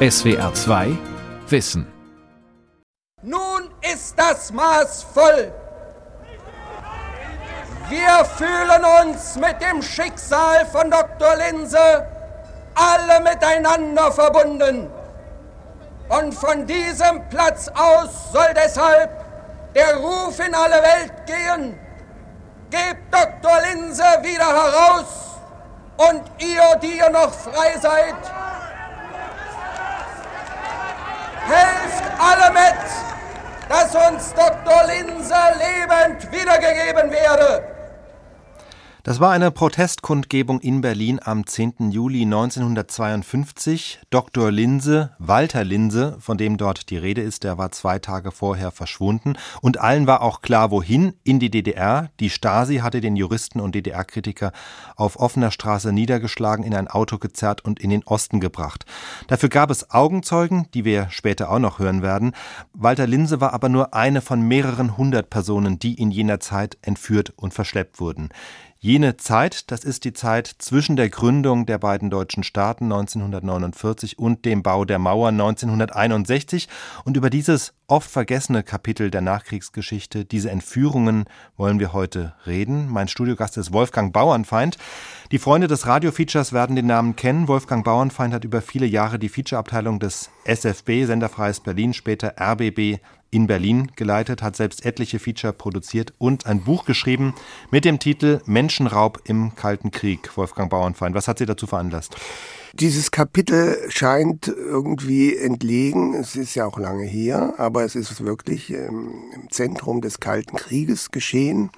SWR 2 Wissen. Nun ist das Maß voll. Wir fühlen uns mit dem Schicksal von Dr. Linse alle miteinander verbunden. Und von diesem Platz aus soll deshalb der Ruf in alle Welt gehen, gebt Dr. Linse wieder heraus und ihr, die ihr noch frei seid, helft alle mit, dass uns Dr. Linse lebend wiedergegeben werde. Das war eine Protestkundgebung in Berlin am 10. Juli 1952. Dr. Linse, Walter Linse, von dem dort die Rede ist, der war zwei Tage vorher verschwunden. Und allen war auch klar, wohin? In die DDR. Die Stasi hatte den Juristen und DDR-Kritiker auf offener Straße niedergeschlagen, in ein Auto gezerrt und in den Osten gebracht. Dafür gab es Augenzeugen, die wir später auch noch hören werden. Walter Linse war aber nur eine von mehreren hundert Personen, die in jener Zeit entführt und verschleppt wurden. Jene Zeit, das ist die Zeit zwischen der Gründung der beiden deutschen Staaten 1949 und dem Bau der Mauer 1961. Und über dieses oft vergessene Kapitel der Nachkriegsgeschichte, diese Entführungen, wollen wir heute reden. Mein Studiogast ist Wolfgang Bauernfeind. Die Freunde des Radiofeatures werden den Namen kennen. Wolfgang Bauernfeind hat über viele Jahre die Featureabteilung des SFB, Senderfreies Berlin, später RBB in Berlin geleitet, hat selbst etliche Feature produziert und ein Buch geschrieben mit dem Titel Menschenraub im Kalten Krieg. Wolfgang Bauernfeind, was hat Sie dazu veranlasst? Dieses Kapitel scheint irgendwie entlegen. Es ist ja auch lange her, aber es ist wirklich ähm, im Zentrum des Kalten Krieges geschehen.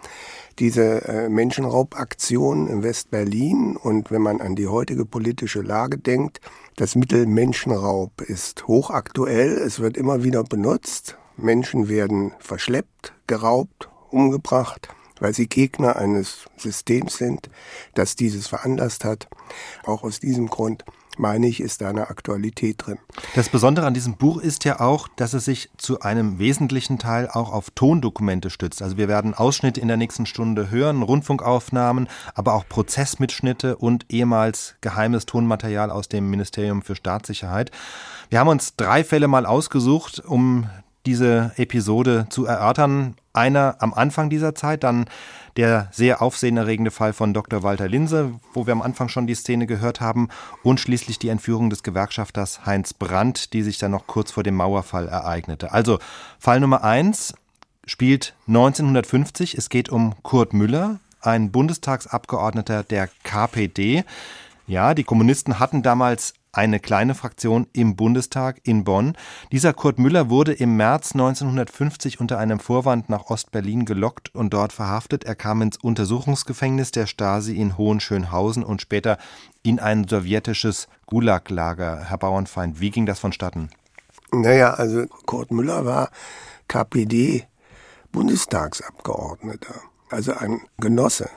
Diese äh, Menschenraubaktion in West-Berlin und wenn man an die heutige politische Lage denkt, das Mittel Menschenraub ist hochaktuell. Es wird immer wieder benutzt. Menschen werden verschleppt, geraubt, umgebracht, weil sie Gegner eines Systems sind, das dieses veranlasst hat. Auch aus diesem Grund meine ich, ist da eine Aktualität drin. Das Besondere an diesem Buch ist ja auch, dass es sich zu einem wesentlichen Teil auch auf Tondokumente stützt. Also wir werden Ausschnitte in der nächsten Stunde hören, Rundfunkaufnahmen, aber auch Prozessmitschnitte und ehemals geheimes Tonmaterial aus dem Ministerium für Staatssicherheit. Wir haben uns drei Fälle mal ausgesucht, um diese Episode zu erörtern. Einer am Anfang dieser Zeit, dann der sehr aufsehenerregende Fall von Dr. Walter Linse, wo wir am Anfang schon die Szene gehört haben, und schließlich die Entführung des Gewerkschafters Heinz Brandt, die sich dann noch kurz vor dem Mauerfall ereignete. Also Fall Nummer eins spielt 1950. Es geht um Kurt Müller, ein Bundestagsabgeordneter der KPD. Ja, die Kommunisten hatten damals eine kleine Fraktion im Bundestag in Bonn. Dieser Kurt Müller wurde im März 1950 unter einem Vorwand nach Ostberlin gelockt und dort verhaftet. Er kam ins Untersuchungsgefängnis der Stasi in Hohenschönhausen und später in ein sowjetisches Gulaglager. Herr Bauernfeind, wie ging das vonstatten? Naja, also Kurt Müller war KPD-Bundestagsabgeordneter, also ein Genosse.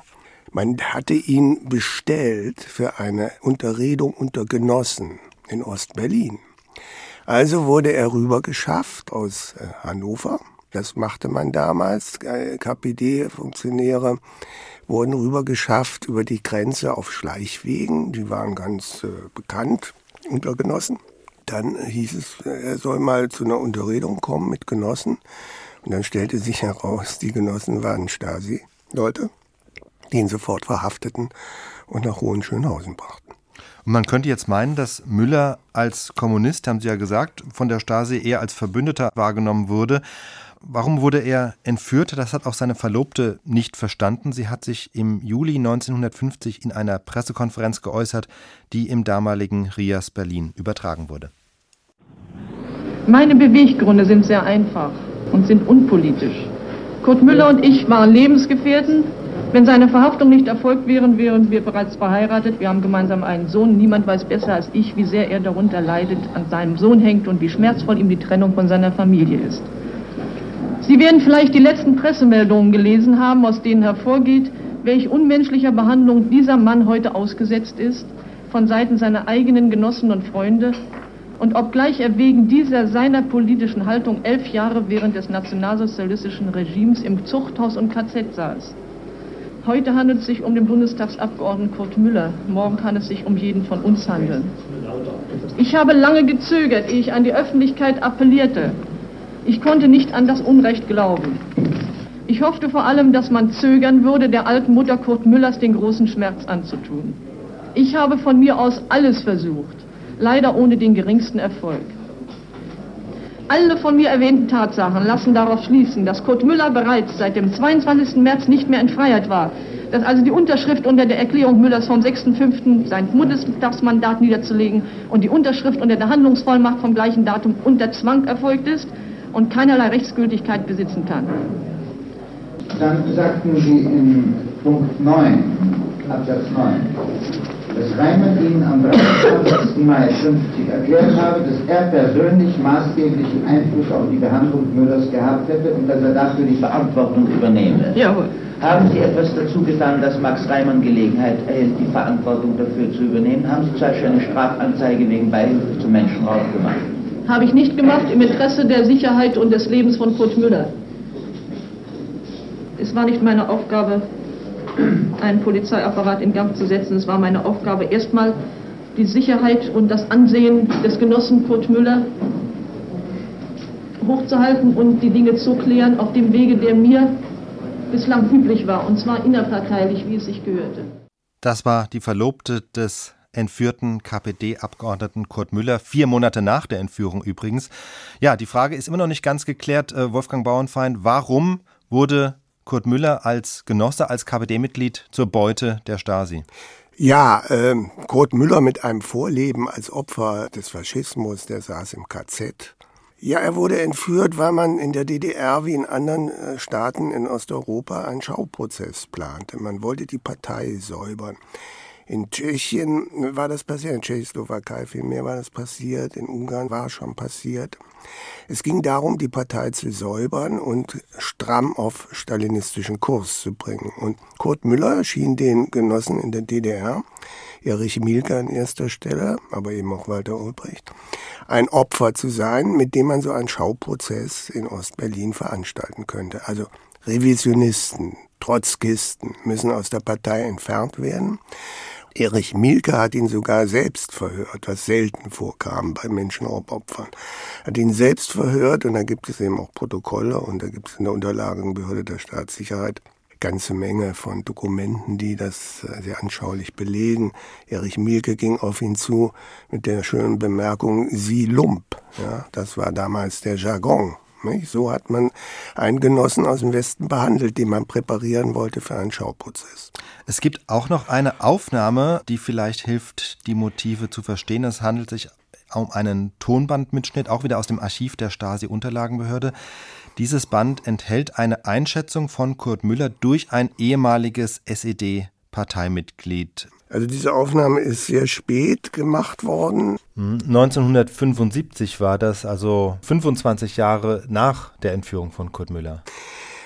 Man hatte ihn bestellt für eine Unterredung unter Genossen in Ostberlin. Also wurde er rübergeschafft aus äh, Hannover. Das machte man damals. Äh, KPD-Funktionäre wurden rübergeschafft über die Grenze auf Schleichwegen. Die waren ganz äh, bekannt unter Genossen. Dann hieß es, er soll mal zu einer Unterredung kommen mit Genossen. Und dann stellte sich heraus, die Genossen waren Stasi-Leute die ihn sofort verhafteten und nach Hohenschönhausen brachten. Und man könnte jetzt meinen, dass Müller als Kommunist, haben Sie ja gesagt, von der Stasi eher als Verbündeter wahrgenommen wurde. Warum wurde er entführt? Das hat auch seine Verlobte nicht verstanden. Sie hat sich im Juli 1950 in einer Pressekonferenz geäußert, die im damaligen Rias Berlin übertragen wurde. Meine Beweggründe sind sehr einfach und sind unpolitisch. Kurt Müller und ich waren Lebensgefährten, wenn seine Verhaftung nicht erfolgt wäre, wären wir bereits verheiratet. Wir haben gemeinsam einen Sohn. Niemand weiß besser als ich, wie sehr er darunter leidet, an seinem Sohn hängt und wie schmerzvoll ihm die Trennung von seiner Familie ist. Sie werden vielleicht die letzten Pressemeldungen gelesen haben, aus denen hervorgeht, welch unmenschlicher Behandlung dieser Mann heute ausgesetzt ist von Seiten seiner eigenen Genossen und Freunde und obgleich er wegen dieser seiner politischen Haltung elf Jahre während des nationalsozialistischen Regimes im Zuchthaus und KZ saß. Heute handelt es sich um den Bundestagsabgeordneten Kurt Müller. Morgen kann es sich um jeden von uns handeln. Ich habe lange gezögert, ehe ich an die Öffentlichkeit appellierte. Ich konnte nicht an das Unrecht glauben. Ich hoffte vor allem, dass man zögern würde, der alten Mutter Kurt Müllers den großen Schmerz anzutun. Ich habe von mir aus alles versucht, leider ohne den geringsten Erfolg. Alle von mir erwähnten Tatsachen lassen darauf schließen, dass Kurt Müller bereits seit dem 22. März nicht mehr in Freiheit war, dass also die Unterschrift unter der Erklärung Müllers vom 6.5. sein Bundestagsmandat niederzulegen und die Unterschrift unter der Handlungsvollmacht vom gleichen Datum unter Zwang erfolgt ist und keinerlei Rechtsgültigkeit besitzen kann. Dann sagten Sie in Punkt 9, Absatz 9, dass Reimann Ihnen am 23. Mai 50 erklärt habe, dass er persönlich maßgeblichen Einfluss auf die Behandlung Müllers gehabt hätte und dass er dafür die Verantwortung übernehme. Jawohl. Haben Sie etwas dazu getan, dass Max Reimann Gelegenheit erhält, die Verantwortung dafür zu übernehmen? Haben Sie zum Beispiel eine Strafanzeige wegen Beihilfe zum Menschenraub gemacht? Habe ich nicht gemacht im Interesse der Sicherheit und des Lebens von Kurt Müller. Es war nicht meine Aufgabe, einen Polizeiapparat in Gang zu setzen. Es war meine Aufgabe, erstmal die Sicherheit und das Ansehen des Genossen Kurt Müller hochzuhalten und die Dinge zu klären auf dem Wege, der mir bislang üblich war, und zwar innerparteilich, wie es sich gehörte. Das war die Verlobte des entführten KPD-Abgeordneten Kurt Müller, vier Monate nach der Entführung übrigens. Ja, die Frage ist immer noch nicht ganz geklärt, äh, Wolfgang Bauernfeind, warum wurde Kurt Müller als Genosse, als KPD-Mitglied zur Beute der Stasi? Ja, ähm, Kurt Müller mit einem Vorleben als Opfer des Faschismus, der saß im KZ. Ja, er wurde entführt, weil man in der DDR wie in anderen äh, Staaten in Osteuropa einen Schauprozess plante. Man wollte die Partei säubern. In Tschechien war das passiert, in Tschechoslowakei vielmehr war das passiert, in Ungarn war schon passiert. Es ging darum, die Partei zu säubern und stramm auf stalinistischen Kurs zu bringen. Und Kurt Müller schien den Genossen in der DDR, Erich Mielke an erster Stelle, aber eben auch Walter Ulbricht, ein Opfer zu sein, mit dem man so einen Schauprozess in Ostberlin veranstalten könnte. Also Revisionisten, Trotzkisten müssen aus der Partei entfernt werden. Erich Mielke hat ihn sogar selbst verhört, was selten vorkam bei Menschenraubopfern. Hat ihn selbst verhört und da gibt es eben auch Protokolle und da gibt es in der Unterlagenbehörde der Staatssicherheit ganze Menge von Dokumenten, die das äh, sehr anschaulich belegen. Erich Mielke ging auf ihn zu mit der schönen Bemerkung, Sie Lump. Ja, das war damals der Jargon nicht? So hat man einen Genossen aus dem Westen behandelt, den man präparieren wollte für einen Schauprozess. Es gibt auch noch eine Aufnahme, die vielleicht hilft, die Motive zu verstehen. Es handelt sich um einen Tonbandmitschnitt, auch wieder aus dem Archiv der Stasi-Unterlagenbehörde. Dieses Band enthält eine Einschätzung von Kurt Müller durch ein ehemaliges SED-Parteimitglied. Also diese Aufnahme ist sehr spät gemacht worden. 1975 war das, also 25 Jahre nach der Entführung von Kurt Müller.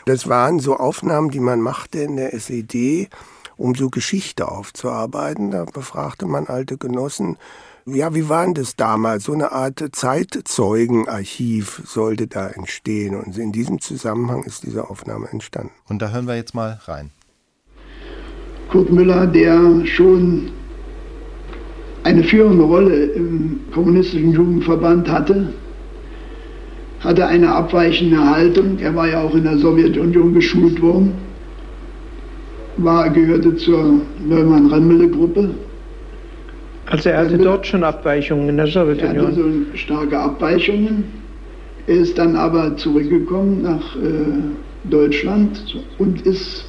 Das waren so Aufnahmen, die man machte in der SED, um so Geschichte aufzuarbeiten. Da befragte man alte Genossen, ja, wie war denn das damals? So eine Art Zeitzeugenarchiv sollte da entstehen. Und in diesem Zusammenhang ist diese Aufnahme entstanden. Und da hören wir jetzt mal rein. Kurt Müller, der schon eine führende Rolle im kommunistischen Jugendverband hatte, hatte eine abweichende Haltung. Er war ja auch in der Sowjetunion geschult worden, war, gehörte zur Neumann-Remmele-Gruppe. Also er hatte dort schon Abweichungen in der Sowjetunion? Er hatte so starke Abweichungen. Er ist dann aber zurückgekommen nach äh, Deutschland und ist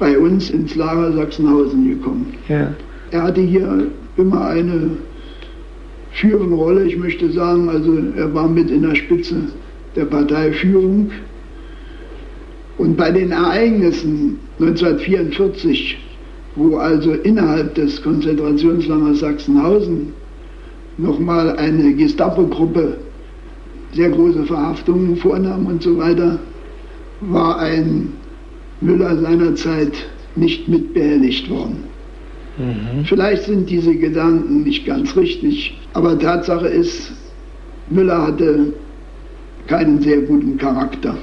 bei uns ins Lager Sachsenhausen gekommen. Ja. Er hatte hier immer eine führende Rolle, ich möchte sagen, also er war mit in der Spitze der Parteiführung. Und bei den Ereignissen 1944, wo also innerhalb des Konzentrationslagers Sachsenhausen nochmal eine Gestapo-Gruppe sehr große Verhaftungen vornahm und so weiter, war ein Müller seinerzeit nicht mitbehelligt worden. Mhm. Vielleicht sind diese Gedanken nicht ganz richtig, aber Tatsache ist, Müller hatte keinen sehr guten Charakter.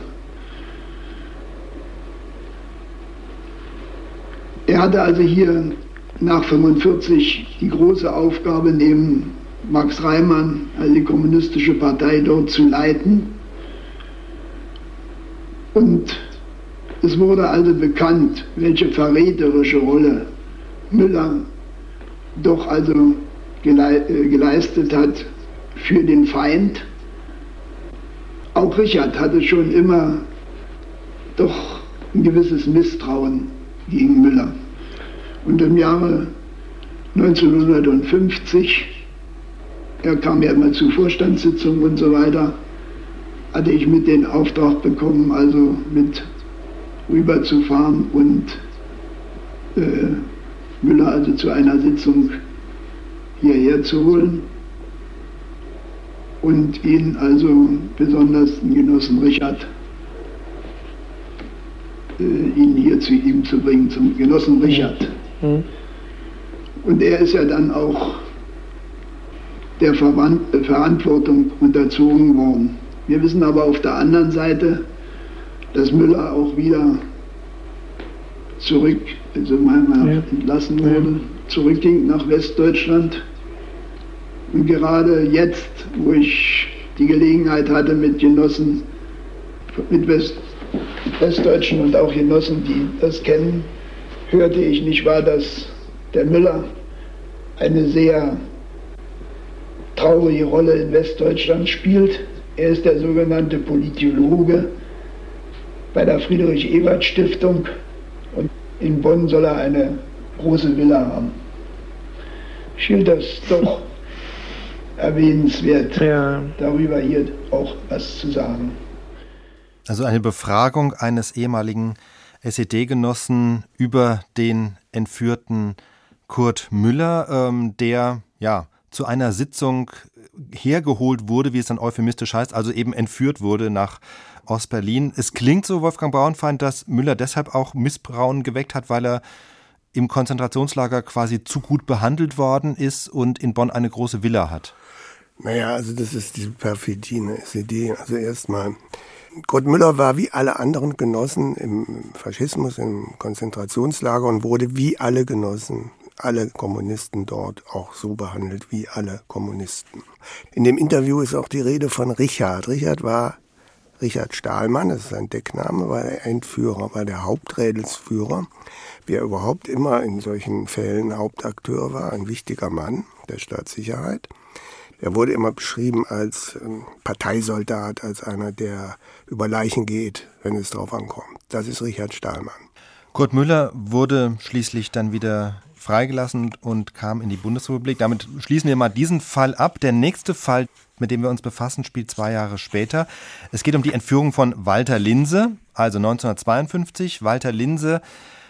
Er hatte also hier nach 1945 die große Aufgabe neben Max Reimann, also die kommunistische Partei dort zu leiten. Und es wurde also bekannt, welche verräterische Rolle Müller doch also äh, geleistet hat für den Feind. Auch Richard hatte schon immer doch ein gewisses Misstrauen gegen Müller. Und im Jahre 1950, er kam ja immer zu Vorstandssitzungen und so weiter, hatte ich mit den Auftrag bekommen, also mit rüberzufahren und äh, Müller also zu einer Sitzung hierher zu holen und ihn also besonders den Genossen Richard äh, ihn hier zu ihm zu bringen, zum Genossen Richard. Mhm. Und er ist ja dann auch der äh, Verantwortung unterzogen worden. Wir wissen aber auf der anderen Seite, dass Müller auch wieder zurück, also manchmal ja. entlassen wurde, zurückging nach Westdeutschland. Und gerade jetzt, wo ich die Gelegenheit hatte, mit Genossen, mit West, Westdeutschen und auch Genossen, die das kennen, hörte ich nicht wahr, dass der Müller eine sehr traurige Rolle in Westdeutschland spielt. Er ist der sogenannte Politologe bei der Friedrich-Ebert-Stiftung und in Bonn soll er eine große Villa haben. Ich hielt das doch erwähnenswert, ja. darüber hier auch was zu sagen. Also eine Befragung eines ehemaligen SED-Genossen über den entführten Kurt Müller, ähm, der ja zu einer Sitzung hergeholt wurde, wie es dann euphemistisch heißt, also eben entführt wurde nach Ostberlin. Es klingt so, Wolfgang Bauernfeind, dass Müller deshalb auch Missbrauen geweckt hat, weil er im Konzentrationslager quasi zu gut behandelt worden ist und in Bonn eine große Villa hat. Naja, also das ist die perfidie SED. Also erstmal Kurt Müller war wie alle anderen Genossen im Faschismus, im Konzentrationslager und wurde wie alle Genossen, alle Kommunisten dort auch so behandelt wie alle Kommunisten. In dem Interview ist auch die Rede von Richard. Richard war Richard Stahlmann, das ist sein Deckname, war der Entführer, war der Haupträdelsführer, wie er überhaupt immer in solchen Fällen Hauptakteur war, ein wichtiger Mann der Staatssicherheit. Er wurde immer beschrieben als ähm, Parteisoldat, als einer, der über Leichen geht, wenn es darauf ankommt. Das ist Richard Stahlmann. Kurt Müller wurde schließlich dann wieder freigelassen und kam in die Bundesrepublik. Damit schließen wir mal diesen Fall ab. Der nächste Fall, mit dem wir uns befassen, spielt zwei Jahre später. Es geht um die Entführung von Walter Linse, also 1952. Walter Linse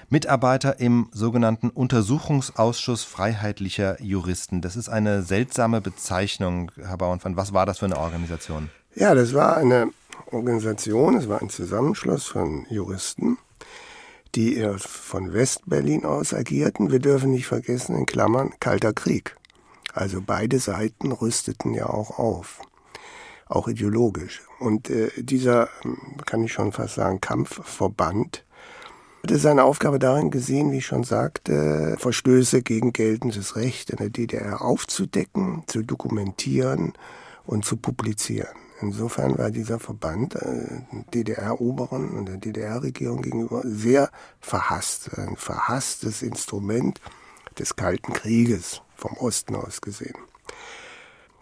Mitarbeiter im sogenannten Untersuchungsausschuss freiheitlicher Juristen. Das ist eine seltsame Bezeichnung, Herr Bauernfand. Was war das für eine Organisation? Ja, das war eine Organisation, es war ein Zusammenschluss von Juristen, die von Westberlin aus agierten. Wir dürfen nicht vergessen, in Klammern, Kalter Krieg. Also beide Seiten rüsteten ja auch auf, auch ideologisch. Und äh, dieser, kann ich schon fast sagen, Kampfverband hatte seine Aufgabe darin gesehen, wie ich schon sagte, Verstöße gegen geltendes Recht in der DDR aufzudecken, zu dokumentieren und zu publizieren. Insofern war dieser Verband äh, DDR-Oberen und der DDR-Regierung gegenüber sehr verhasst, ein verhasstes Instrument des Kalten Krieges vom Osten aus gesehen.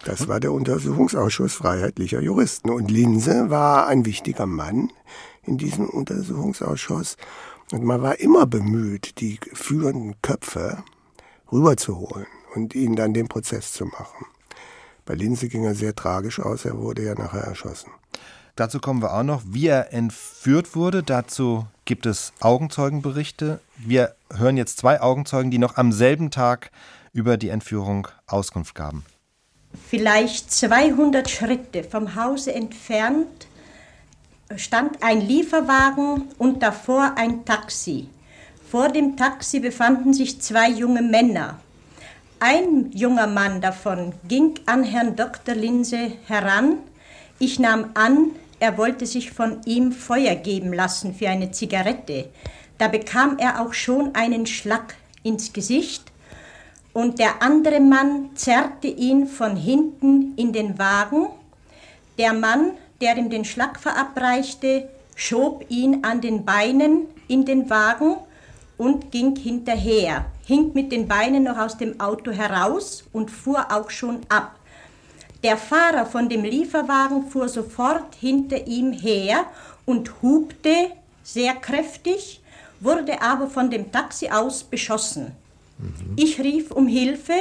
Das war der Untersuchungsausschuss freiheitlicher Juristen. Und Linse war ein wichtiger Mann in diesem Untersuchungsausschuss und man war immer bemüht, die führenden Köpfe rüberzuholen und ihnen dann den Prozess zu machen. Bei Linse ging er sehr tragisch aus, er wurde ja nachher erschossen. Dazu kommen wir auch noch, wie er entführt wurde. Dazu gibt es Augenzeugenberichte. Wir hören jetzt zwei Augenzeugen, die noch am selben Tag über die Entführung Auskunft gaben. Vielleicht 200 Schritte vom Hause entfernt stand ein Lieferwagen und davor ein Taxi. Vor dem Taxi befanden sich zwei junge Männer. Ein junger Mann davon ging an Herrn Dr. Linse heran. Ich nahm an, er wollte sich von ihm Feuer geben lassen für eine Zigarette. Da bekam er auch schon einen Schlag ins Gesicht und der andere Mann zerrte ihn von hinten in den Wagen. Der Mann, der ihm den Schlag verabreichte, schob ihn an den Beinen in den Wagen und ging hinterher, hing mit den Beinen noch aus dem Auto heraus und fuhr auch schon ab. Der Fahrer von dem Lieferwagen fuhr sofort hinter ihm her und hupte sehr kräftig, wurde aber von dem Taxi aus beschossen. Mhm. Ich rief um Hilfe,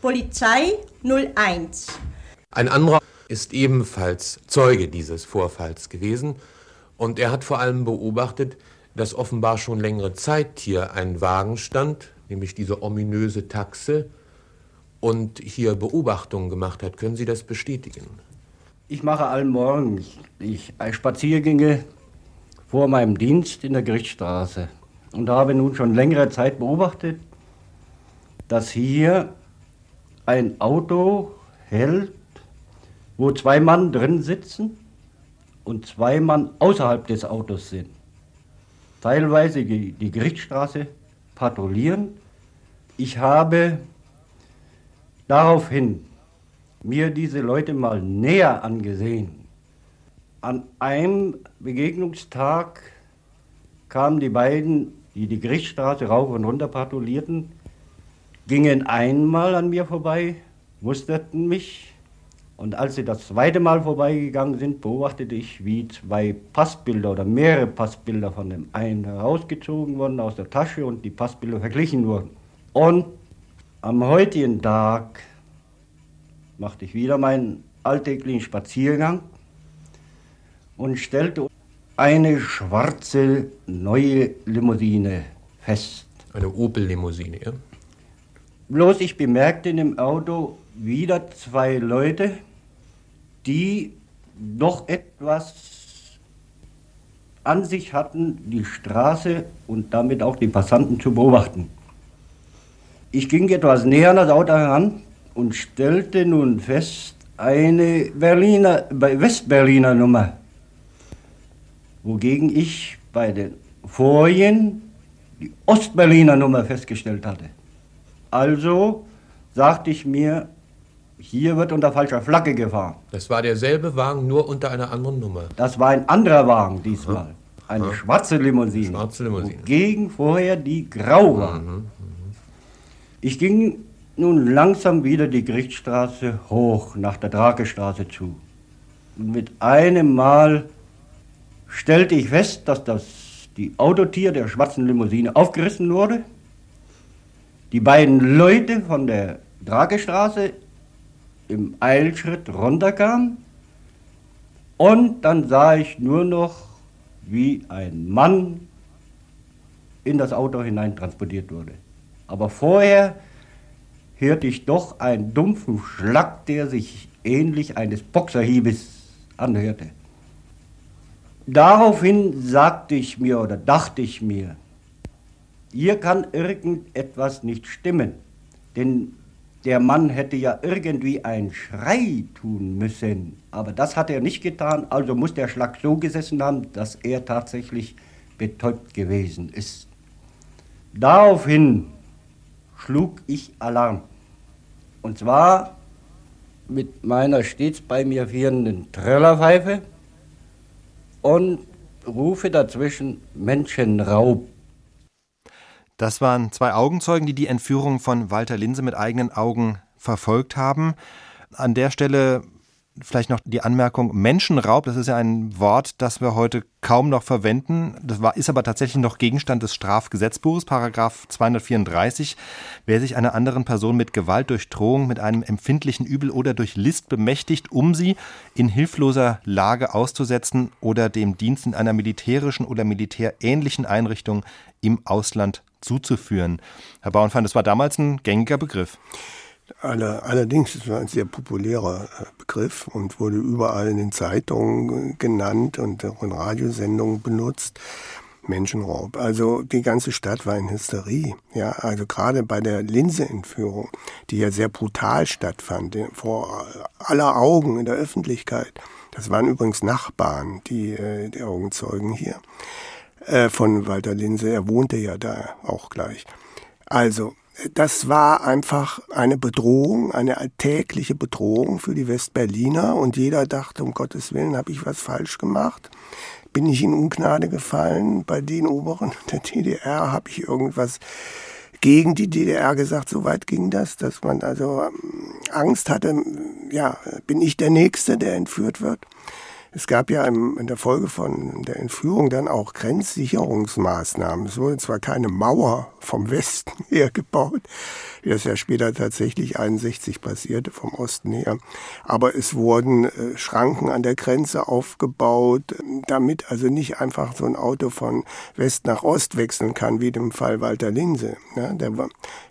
Polizei 01. Ein anderer ist ebenfalls Zeuge dieses Vorfalls gewesen und er hat vor allem beobachtet, dass offenbar schon längere Zeit hier ein Wagen stand, nämlich diese ominöse Taxe, und hier Beobachtungen gemacht hat. Können Sie das bestätigen? Ich mache allen Morgen ich, Spaziergänge vor meinem Dienst in der Gerichtsstraße und habe nun schon längere Zeit beobachtet, dass hier ein Auto hält, wo zwei Mann drin sitzen und zwei Mann außerhalb des Autos sind teilweise die, Gerichtsstraße patrouillieren. Ich habe daraufhin mir diese Leute mal näher angesehen. An einem Begegnungstag kamen die beiden, die die Gerichtsstraße rauf und runter patrouillierten, gingen einmal an mir vorbei, musterten mich und als sie das zweite Mal vorbeigegangen sind, beobachtete ich, wie zwei Passbilder oder mehrere Passbilder von dem einen herausgezogen wurden aus der Tasche und die Passbilder verglichen wurden. Und am heutigen Tag machte ich wieder meinen alltäglichen Spaziergang und stellte eine schwarze neue Limousine fest. Eine Opel-Limousine, ja? Bloß ich bemerkte in dem Auto wieder zwei Leute, die doch etwas an sich hatten, die Straße und damit auch die Passanten zu beobachten. Ich ging etwas näher an das Auto heran und stellte nun fest, eine Berliner, Westberliner Nummer, wogegen ich bei den vorigen die Ostberliner Nummer festgestellt hatte. Also sagte ich mir, hier wird unter falscher Flagge gefahren. Das war derselbe Wagen, nur unter einer anderen Nummer. Das war ein anderer Wagen diesmal. Eine Aha. schwarze Limousine. Schwarze Limousine. Gegen vorher die grau war. Mhm, mhm. Ich ging nun langsam wieder die Gerichtsstraße hoch nach der Drakestraße zu. Und mit einem Mal stellte ich fest, dass das die Autotier der schwarzen Limousine aufgerissen wurde. Die beiden Leute von der Drakestraße im Eilschritt runterkam und dann sah ich nur noch, wie ein Mann in das Auto hinein transportiert wurde. Aber vorher hörte ich doch einen dumpfen Schlag, der sich ähnlich eines Boxerhiebes anhörte. Daraufhin sagte ich mir oder dachte ich mir, hier kann irgendetwas nicht stimmen, denn der Mann hätte ja irgendwie einen Schrei tun müssen, aber das hat er nicht getan, also muss der Schlag so gesessen haben, dass er tatsächlich betäubt gewesen ist. Daraufhin schlug ich Alarm. Und zwar mit meiner stets bei mir führenden Trillerpfeife und rufe dazwischen Menschenraub. Das waren zwei Augenzeugen, die die Entführung von Walter Linse mit eigenen Augen verfolgt haben. An der Stelle vielleicht noch die Anmerkung Menschenraub, das ist ja ein Wort, das wir heute kaum noch verwenden. Das war, ist aber tatsächlich noch Gegenstand des Strafgesetzbuches, Paragraph 234. Wer sich einer anderen Person mit Gewalt durch Drohung, mit einem empfindlichen Übel oder durch List bemächtigt, um sie in hilfloser Lage auszusetzen oder dem Dienst in einer militärischen oder militärähnlichen Einrichtung im Ausland zuzuführen. Herr Bauernfeind, das war damals ein gängiger Begriff. Allerdings ist es ein sehr populärer äh, Begriff und wurde überall in den Zeitungen genannt und auch in Radiosendungen benutzt. Menschenraub. Also die ganze Stadt war in Hysterie. Ja, also gerade bei der Linse-Entführung, die ja sehr brutal stattfand, vor aller Augen in der Öffentlichkeit. Das waren übrigens Nachbarn, die, äh, die Augenzeugen hier, äh, von Walter Linse. Er wohnte ja da auch gleich. Also, das war einfach eine Bedrohung, eine alltägliche Bedrohung für die Westberliner und jeder dachte, um Gottes Willen, habe ich was falsch gemacht? Bin ich in Ungnade gefallen bei den Oberen der DDR? Habe ich irgendwas gegen die DDR gesagt? So weit ging das, dass man also ähm, Angst hatte, ja, bin ich der Nächste, der entführt wird? Es gab ja in der Folge von der Entführung dann auch Grenzsicherungsmaßnahmen. Es wurde zwar keine Mauer vom Westen her gebaut, wie das ja später tatsächlich 61 passierte, vom Osten her, aber es wurden äh, Schranken an der Grenze aufgebaut, damit also nicht einfach so ein Auto von West nach Ost wechseln kann, wie dem Fall Walter Linse. Ja, der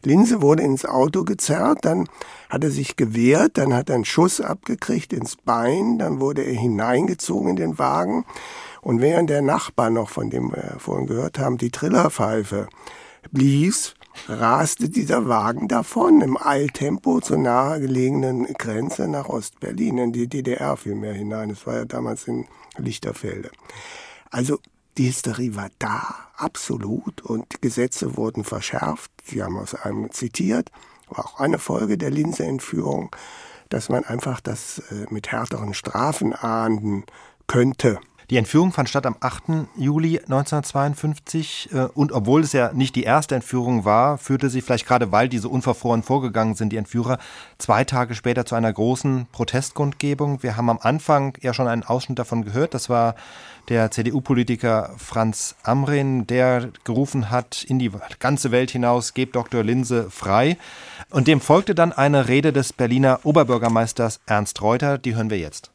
Linse wurde ins Auto gezerrt, dann hat er sich gewehrt, dann hat er einen Schuss abgekriegt ins Bein, dann wurde er hineingezogen in den Wagen. Und während der Nachbar noch, von dem wir vorhin gehört haben, die Trillerpfeife blies, raste dieser Wagen davon im Eiltempo zur nahegelegenen Grenze nach Ostberlin, in die DDR vielmehr hinein. Es war ja damals in Lichterfelde. Also die Hysterie war da, absolut, und Gesetze wurden verschärft. Sie haben aus einem zitiert war auch eine Folge der Linse-Entführung, dass man einfach das äh, mit härteren Strafen ahnden könnte. Die Entführung fand statt am 8. Juli 1952 äh, und obwohl es ja nicht die erste Entführung war, führte sie vielleicht gerade, weil diese unverfroren vorgegangen sind, die Entführer, zwei Tage später zu einer großen Protestkundgebung. Wir haben am Anfang ja schon einen Ausschnitt davon gehört. Das war der CDU-Politiker Franz Amrin, der gerufen hat in die ganze Welt hinaus, gebt Dr. Linse frei. Und dem folgte dann eine Rede des Berliner Oberbürgermeisters Ernst Reuter. Die hören wir jetzt.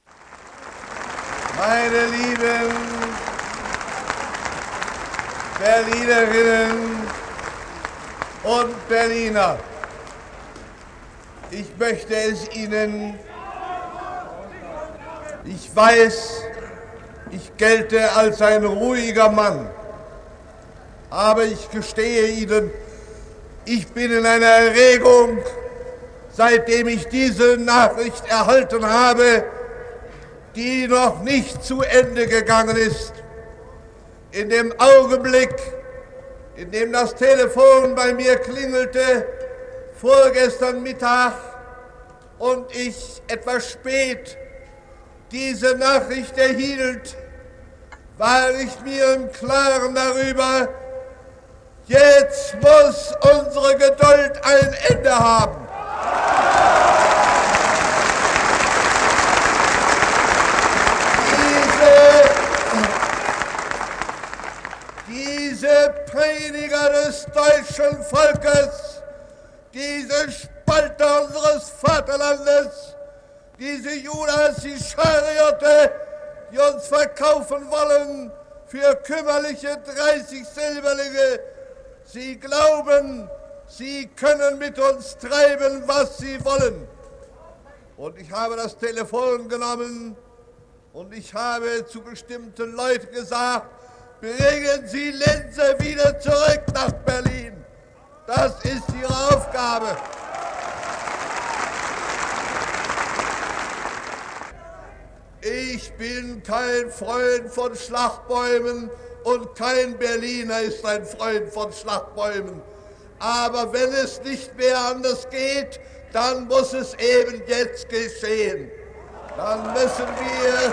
Meine lieben Berlinerinnen und Berliner, ich möchte es Ihnen, ich weiß, ich gelte als ein ruhiger Mann, aber ich gestehe Ihnen, ich bin in einer Erregung, seitdem ich diese Nachricht erhalten habe, die noch nicht zu Ende gegangen ist. In dem Augenblick, in dem das Telefon bei mir klingelte, vorgestern Mittag, und ich etwas spät diese Nachricht erhielt, war ich mir im Klaren darüber, jetzt muss unsere Geduld ein Ende haben. Diese Prediger des deutschen Volkes, diese Spalter unseres Vaterlandes, diese Judas Iskariote, die uns verkaufen wollen für kümmerliche 30 Silberlinge. Sie glauben, sie können mit uns treiben, was sie wollen. Und ich habe das Telefon genommen und ich habe zu bestimmten Leuten gesagt, Bringen Sie Lenze wieder zurück nach Berlin. Das ist Ihre Aufgabe. Ich bin kein Freund von Schlachtbäumen und kein Berliner ist ein Freund von Schlachtbäumen. Aber wenn es nicht mehr anders geht, dann muss es eben jetzt geschehen. Dann müssen wir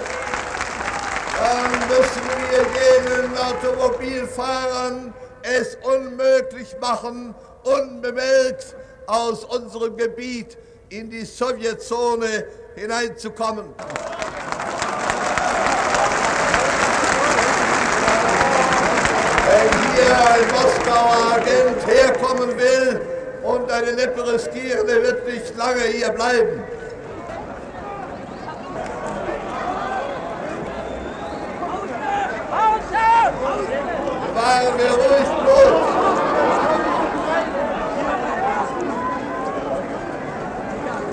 dann müssen wir jenen Automobilfahrern es unmöglich machen, unbemerkt aus unserem Gebiet in die Sowjetzone hineinzukommen. Wenn hier ein Moskauer Agent herkommen will und eine Lippe riskieren, der wird nicht lange hier bleiben. Wir ruhig los.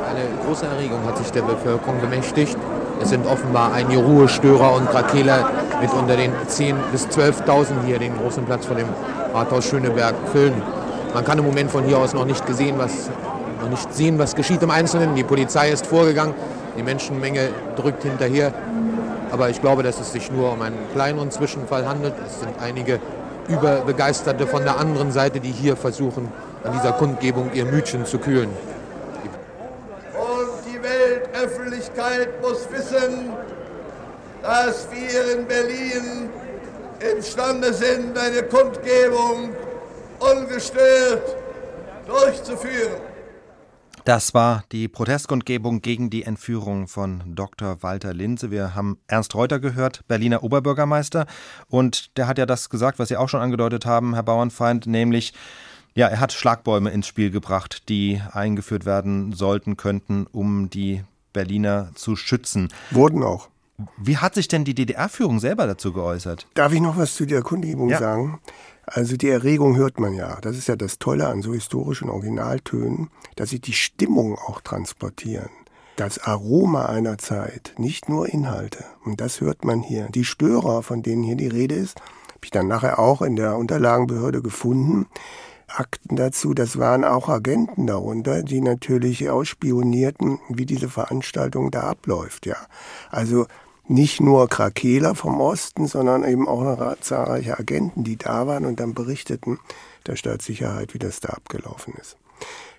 Eine große Erregung hat sich der Bevölkerung bemächtigt. Es sind offenbar einige Ruhestörer und Krakeler mit unter den 10.000 bis 12.000 hier den großen Platz vor dem Rathaus Schöneberg füllen. Man kann im Moment von hier aus noch nicht, gesehen, was, noch nicht sehen, was geschieht im Einzelnen. Die Polizei ist vorgegangen, die Menschenmenge drückt hinterher. Aber ich glaube, dass es sich nur um einen kleineren Zwischenfall handelt. Es sind einige Überbegeisterte von der anderen Seite, die hier versuchen, an dieser Kundgebung ihr Mütchen zu kühlen. Und die Weltöffentlichkeit muss wissen, dass wir in Berlin imstande sind, eine Kundgebung ungestört durchzuführen. Das war die Protestkundgebung gegen die Entführung von Dr. Walter Linse. Wir haben Ernst Reuter gehört, Berliner Oberbürgermeister. Und der hat ja das gesagt, was Sie auch schon angedeutet haben, Herr Bauernfeind, nämlich, ja, er hat Schlagbäume ins Spiel gebracht, die eingeführt werden sollten, könnten, um die Berliner zu schützen. Wurden auch. Wie hat sich denn die DDR-Führung selber dazu geäußert? Darf ich noch was zu der Kundgebung ja. sagen? Also die Erregung hört man ja. Das ist ja das Tolle an so historischen Originaltönen, dass sie die Stimmung auch transportieren. Das Aroma einer Zeit, nicht nur Inhalte. Und das hört man hier. Die Störer, von denen hier die Rede ist, habe ich dann nachher auch in der Unterlagenbehörde gefunden. Akten dazu, das waren auch Agenten darunter, die natürlich ausspionierten, wie diese Veranstaltung da abläuft, ja. Also nicht nur Krakeler vom Osten, sondern eben auch zahlreiche Agenten, die da waren und dann berichteten der Staatssicherheit, wie das da abgelaufen ist.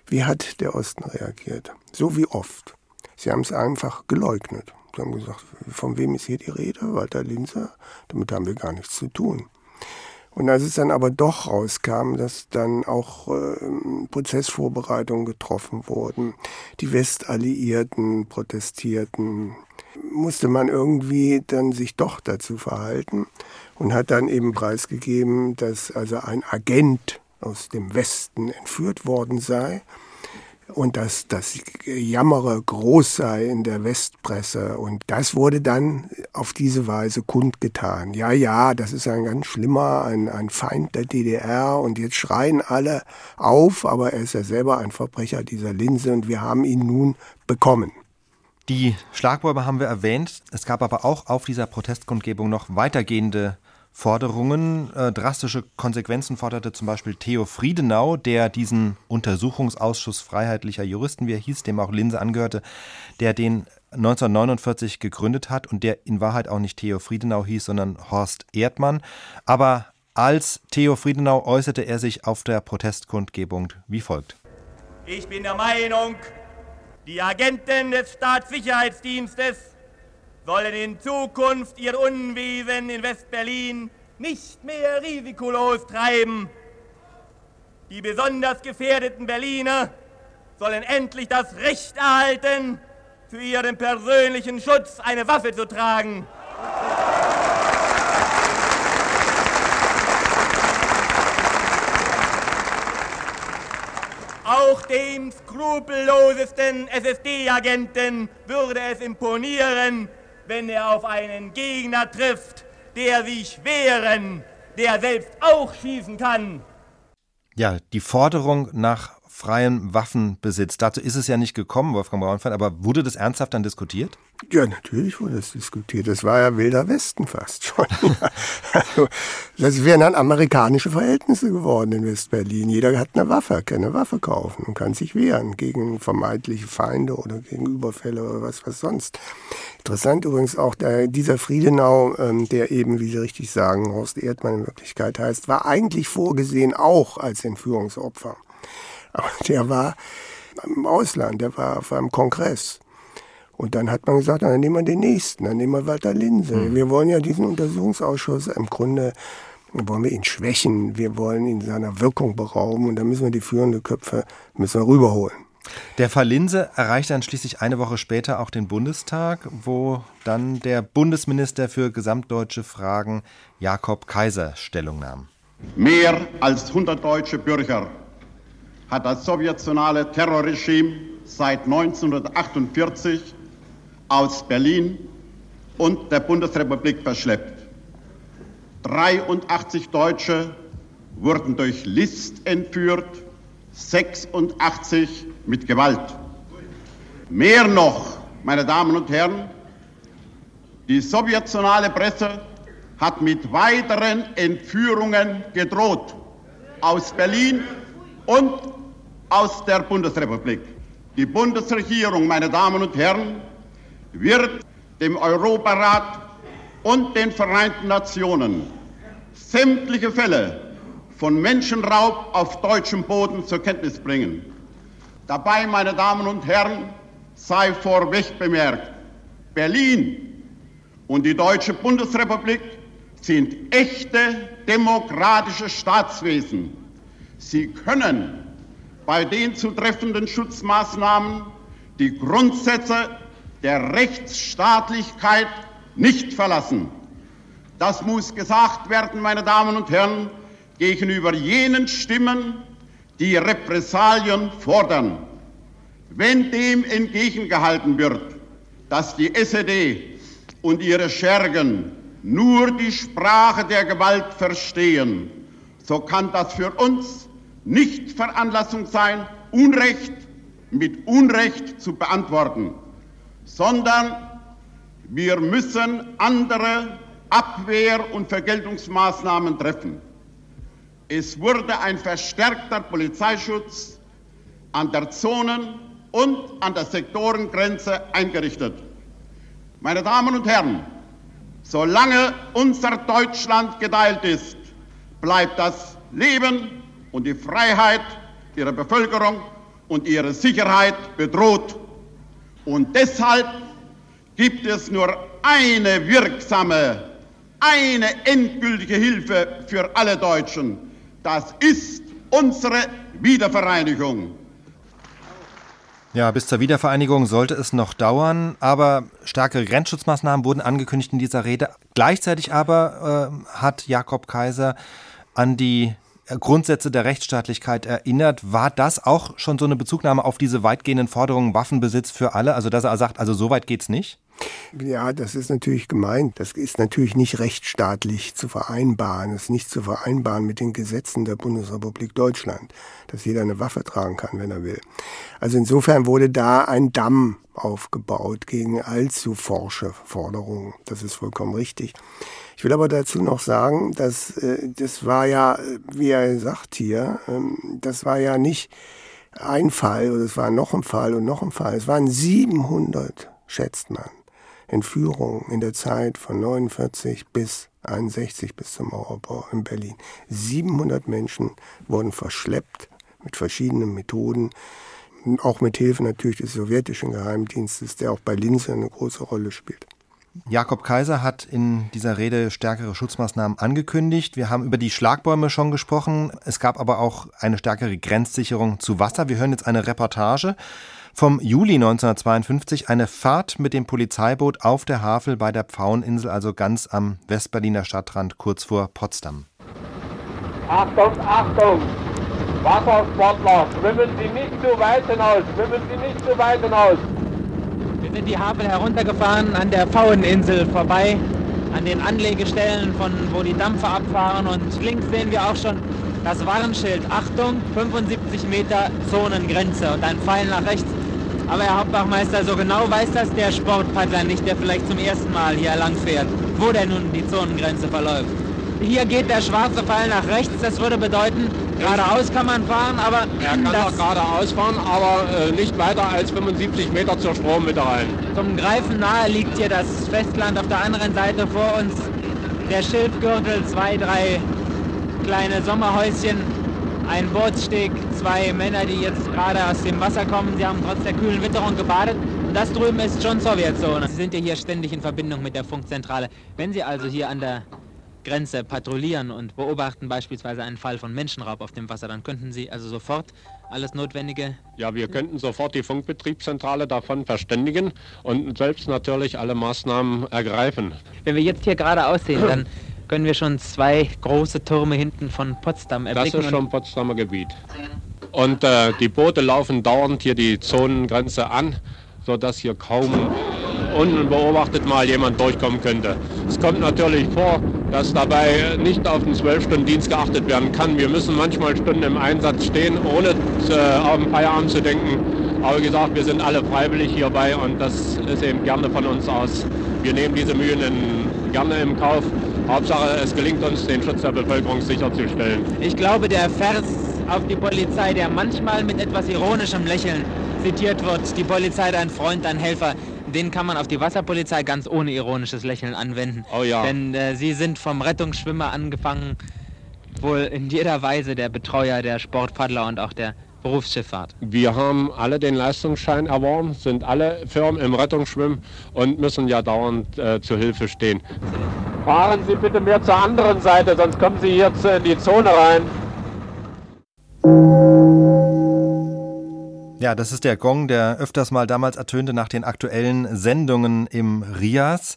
Wie hat der Osten reagiert? So wie oft. Sie haben es einfach geleugnet. Sie haben gesagt, von wem ist hier die Rede? Walter Linzer? Damit haben wir gar nichts zu tun. Und als es dann aber doch rauskam, dass dann auch äh, Prozessvorbereitungen getroffen wurden, die Westalliierten protestierten, musste man irgendwie dann sich doch dazu verhalten und hat dann eben preisgegeben, dass also ein Agent aus dem Westen entführt worden sei und dass das Jammere groß sei in der Westpresse. Und das wurde dann auf diese Weise kundgetan. Ja, ja, das ist ein ganz schlimmer, ein, ein Feind der DDR und jetzt schreien alle auf, aber er ist ja selber ein Verbrecher dieser Linse und wir haben ihn nun bekommen. Die Schlagbäume haben wir erwähnt. Es gab aber auch auf dieser Protestkundgebung noch weitergehende Forderungen. Äh, drastische Konsequenzen forderte zum Beispiel Theo Friedenau, der diesen Untersuchungsausschuss freiheitlicher Juristen, wie er hieß, dem auch Linse angehörte, der den 1949 gegründet hat und der in Wahrheit auch nicht Theo Friedenau hieß, sondern Horst Erdmann. Aber als Theo Friedenau äußerte er sich auf der Protestkundgebung wie folgt. Ich bin der Meinung, die Agenten des Staatssicherheitsdienstes sollen in Zukunft ihr Unwesen in Westberlin nicht mehr risikolos treiben. Die besonders gefährdeten Berliner sollen endlich das Recht erhalten, für ihren persönlichen Schutz eine Waffe zu tragen. Auch dem skrupellosesten SSD-Agenten würde es imponieren, wenn er auf einen Gegner trifft, der sich wehren, der selbst auch schießen kann. Ja, die Forderung nach freiem Waffenbesitz. Dazu ist es ja nicht gekommen, Wolfgang Braunfeld, aber wurde das ernsthaft dann diskutiert? Ja, natürlich wurde das diskutiert. Das war ja wilder Westen fast schon. also, das wären dann amerikanische Verhältnisse geworden in Westberlin. Jeder hat eine Waffe, kann eine Waffe kaufen und kann sich wehren gegen vermeintliche Feinde oder gegen Überfälle oder was, was sonst. Interessant übrigens auch der, dieser Friedenau, ähm, der eben, wie Sie richtig sagen, Horst Erdmann in Wirklichkeit heißt, war eigentlich vorgesehen auch als Entführungsopfer. Aber der war im Ausland, der war auf einem Kongress. Und dann hat man gesagt, dann nehmen wir den nächsten, dann nehmen wir Walter Linse. Mhm. Wir wollen ja diesen Untersuchungsausschuss im Grunde wollen wir ihn schwächen, wir wollen ihn seiner Wirkung berauben und dann müssen wir die führenden Köpfe müssen wir rüberholen. Der Fall Linse erreicht dann schließlich eine Woche später auch den Bundestag, wo dann der Bundesminister für gesamtdeutsche Fragen Jakob Kaiser Stellung nahm. Mehr als 100 deutsche Bürger hat das sowjetionale Terrorregime seit 1948 aus Berlin und der Bundesrepublik verschleppt. 83 Deutsche wurden durch List entführt, 86 mit Gewalt. Mehr noch, meine Damen und Herren, die sowjetionale Presse hat mit weiteren Entführungen gedroht aus Berlin und aus der Bundesrepublik. Die Bundesregierung, meine Damen und Herren, wird dem Europarat und den Vereinten Nationen sämtliche Fälle von Menschenraub auf deutschem Boden zur Kenntnis bringen. Dabei, meine Damen und Herren, sei vorweg bemerkt, Berlin und die Deutsche Bundesrepublik sind echte demokratische Staatswesen. Sie können bei den zu treffenden Schutzmaßnahmen die Grundsätze der Rechtsstaatlichkeit nicht verlassen. Das muss gesagt werden, meine Damen und Herren, gegenüber jenen Stimmen, die Repressalien fordern. Wenn dem entgegengehalten wird, dass die SED und ihre Schergen nur die Sprache der Gewalt verstehen, so kann das für uns nicht Veranlassung sein, Unrecht mit Unrecht zu beantworten, sondern wir müssen andere Abwehr- und Vergeltungsmaßnahmen treffen. Es wurde ein verstärkter Polizeischutz an der Zonen- und an der Sektorengrenze eingerichtet. Meine Damen und Herren, solange unser Deutschland geteilt ist, bleibt das Leben und die Freiheit ihrer Bevölkerung und ihre Sicherheit bedroht. Und deshalb gibt es nur eine wirksame, eine endgültige Hilfe für alle Deutschen. Das ist unsere Wiedervereinigung. Ja, bis zur Wiedervereinigung sollte es noch dauern, aber stärkere Grenzschutzmaßnahmen wurden angekündigt in dieser Rede. Gleichzeitig aber äh, hat Jakob Kaiser an die Grundsätze der Rechtsstaatlichkeit erinnert. War das auch schon so eine Bezugnahme auf diese weitgehenden Forderungen Waffenbesitz für alle? Also dass er sagt, also so weit geht's nicht? Ja, das ist natürlich gemeint. Das ist natürlich nicht rechtsstaatlich zu vereinbaren. Das ist nicht zu vereinbaren mit den Gesetzen der Bundesrepublik Deutschland, dass jeder eine Waffe tragen kann, wenn er will. Also insofern wurde da ein Damm aufgebaut gegen allzu forsche Forderungen. Das ist vollkommen richtig. Ich will aber dazu noch sagen, dass äh, das war ja, wie er sagt hier, ähm, das war ja nicht ein Fall oder es war noch ein Fall und noch ein Fall. Es waren 700, schätzt man, Entführungen in der Zeit von 49 bis 61 bis zum Mauerbau in Berlin. 700 Menschen wurden verschleppt mit verschiedenen Methoden, auch mit Hilfe natürlich des sowjetischen Geheimdienstes, der auch bei Linse eine große Rolle spielt. Jakob Kaiser hat in dieser Rede stärkere Schutzmaßnahmen angekündigt. Wir haben über die Schlagbäume schon gesprochen. Es gab aber auch eine stärkere Grenzsicherung zu Wasser. Wir hören jetzt eine Reportage vom Juli 1952, eine Fahrt mit dem Polizeiboot auf der Havel bei der Pfaueninsel, also ganz am Westberliner Stadtrand, kurz vor Potsdam. Achtung, Achtung! Wassersportler, schwimmen Sie nicht zu weit hinaus, schwimmen Sie nicht zu weit hinaus. Wir sind die Havel heruntergefahren an der Pfaueninsel vorbei, an den Anlegestellen, von wo die Dampfer abfahren und links sehen wir auch schon das Warnschild. Achtung, 75 Meter Zonengrenze und ein Pfeil nach rechts. Aber Herr Hauptbachmeister, so genau weiß das der Sportpaddler nicht, der vielleicht zum ersten Mal hier lang fährt, wo denn nun die Zonengrenze verläuft. Hier geht der schwarze Pfeil nach rechts, das würde bedeuten, geradeaus kann man fahren, aber... Er kann auch geradeaus fahren, aber äh, nicht weiter als 75 Meter zur Strommitte rein. Zum Greifen nahe liegt hier das Festland auf der anderen Seite vor uns. Der Schilfgürtel, zwei, drei kleine Sommerhäuschen, ein Bootssteg, zwei Männer, die jetzt gerade aus dem Wasser kommen. Sie haben trotz der kühlen Witterung gebadet. Und das drüben ist schon Sowjetzone. Sie sind ja hier ständig in Verbindung mit der Funkzentrale. Wenn Sie also hier an der Grenze patrouillieren und beobachten beispielsweise einen Fall von Menschenraub auf dem Wasser, dann könnten Sie also sofort alles Notwendige. Ja, wir könnten sofort die Funkbetriebszentrale davon verständigen und selbst natürlich alle Maßnahmen ergreifen. Wenn wir jetzt hier gerade aussehen, dann können wir schon zwei große Türme hinten von Potsdam erblicken. Das ist schon Potsdamer Gebiet. Und äh, die Boote laufen dauernd hier die Zonengrenze an, sodass hier kaum unbeobachtet mal jemand durchkommen könnte. Es kommt natürlich vor, dass dabei nicht auf den 12-Stunden-Dienst geachtet werden kann. Wir müssen manchmal Stunden im Einsatz stehen, ohne äh, auf den Feierabend zu denken. Aber wie gesagt, wir sind alle freiwillig hierbei und das ist eben gerne von uns aus. Wir nehmen diese Mühen in, gerne im Kauf. Hauptsache, es gelingt uns, den Schutz der Bevölkerung sicherzustellen. Ich glaube, der Vers auf die Polizei, der manchmal mit etwas ironischem Lächeln zitiert wird, die Polizei dein Freund, dein Helfer, den kann man auf die Wasserpolizei ganz ohne ironisches Lächeln anwenden. Oh ja. Denn äh, sie sind vom Rettungsschwimmer angefangen, wohl in jeder Weise der Betreuer der Sportpaddler und auch der Berufsschifffahrt. Wir haben alle den Leistungsschein erworben, sind alle Firmen im Rettungsschwimmen und müssen ja dauernd äh, zur Hilfe stehen. Fahren Sie bitte mehr zur anderen Seite, sonst kommen Sie hier in die Zone rein. Ja, das ist der Gong, der öfters mal damals ertönte nach den aktuellen Sendungen im Rias.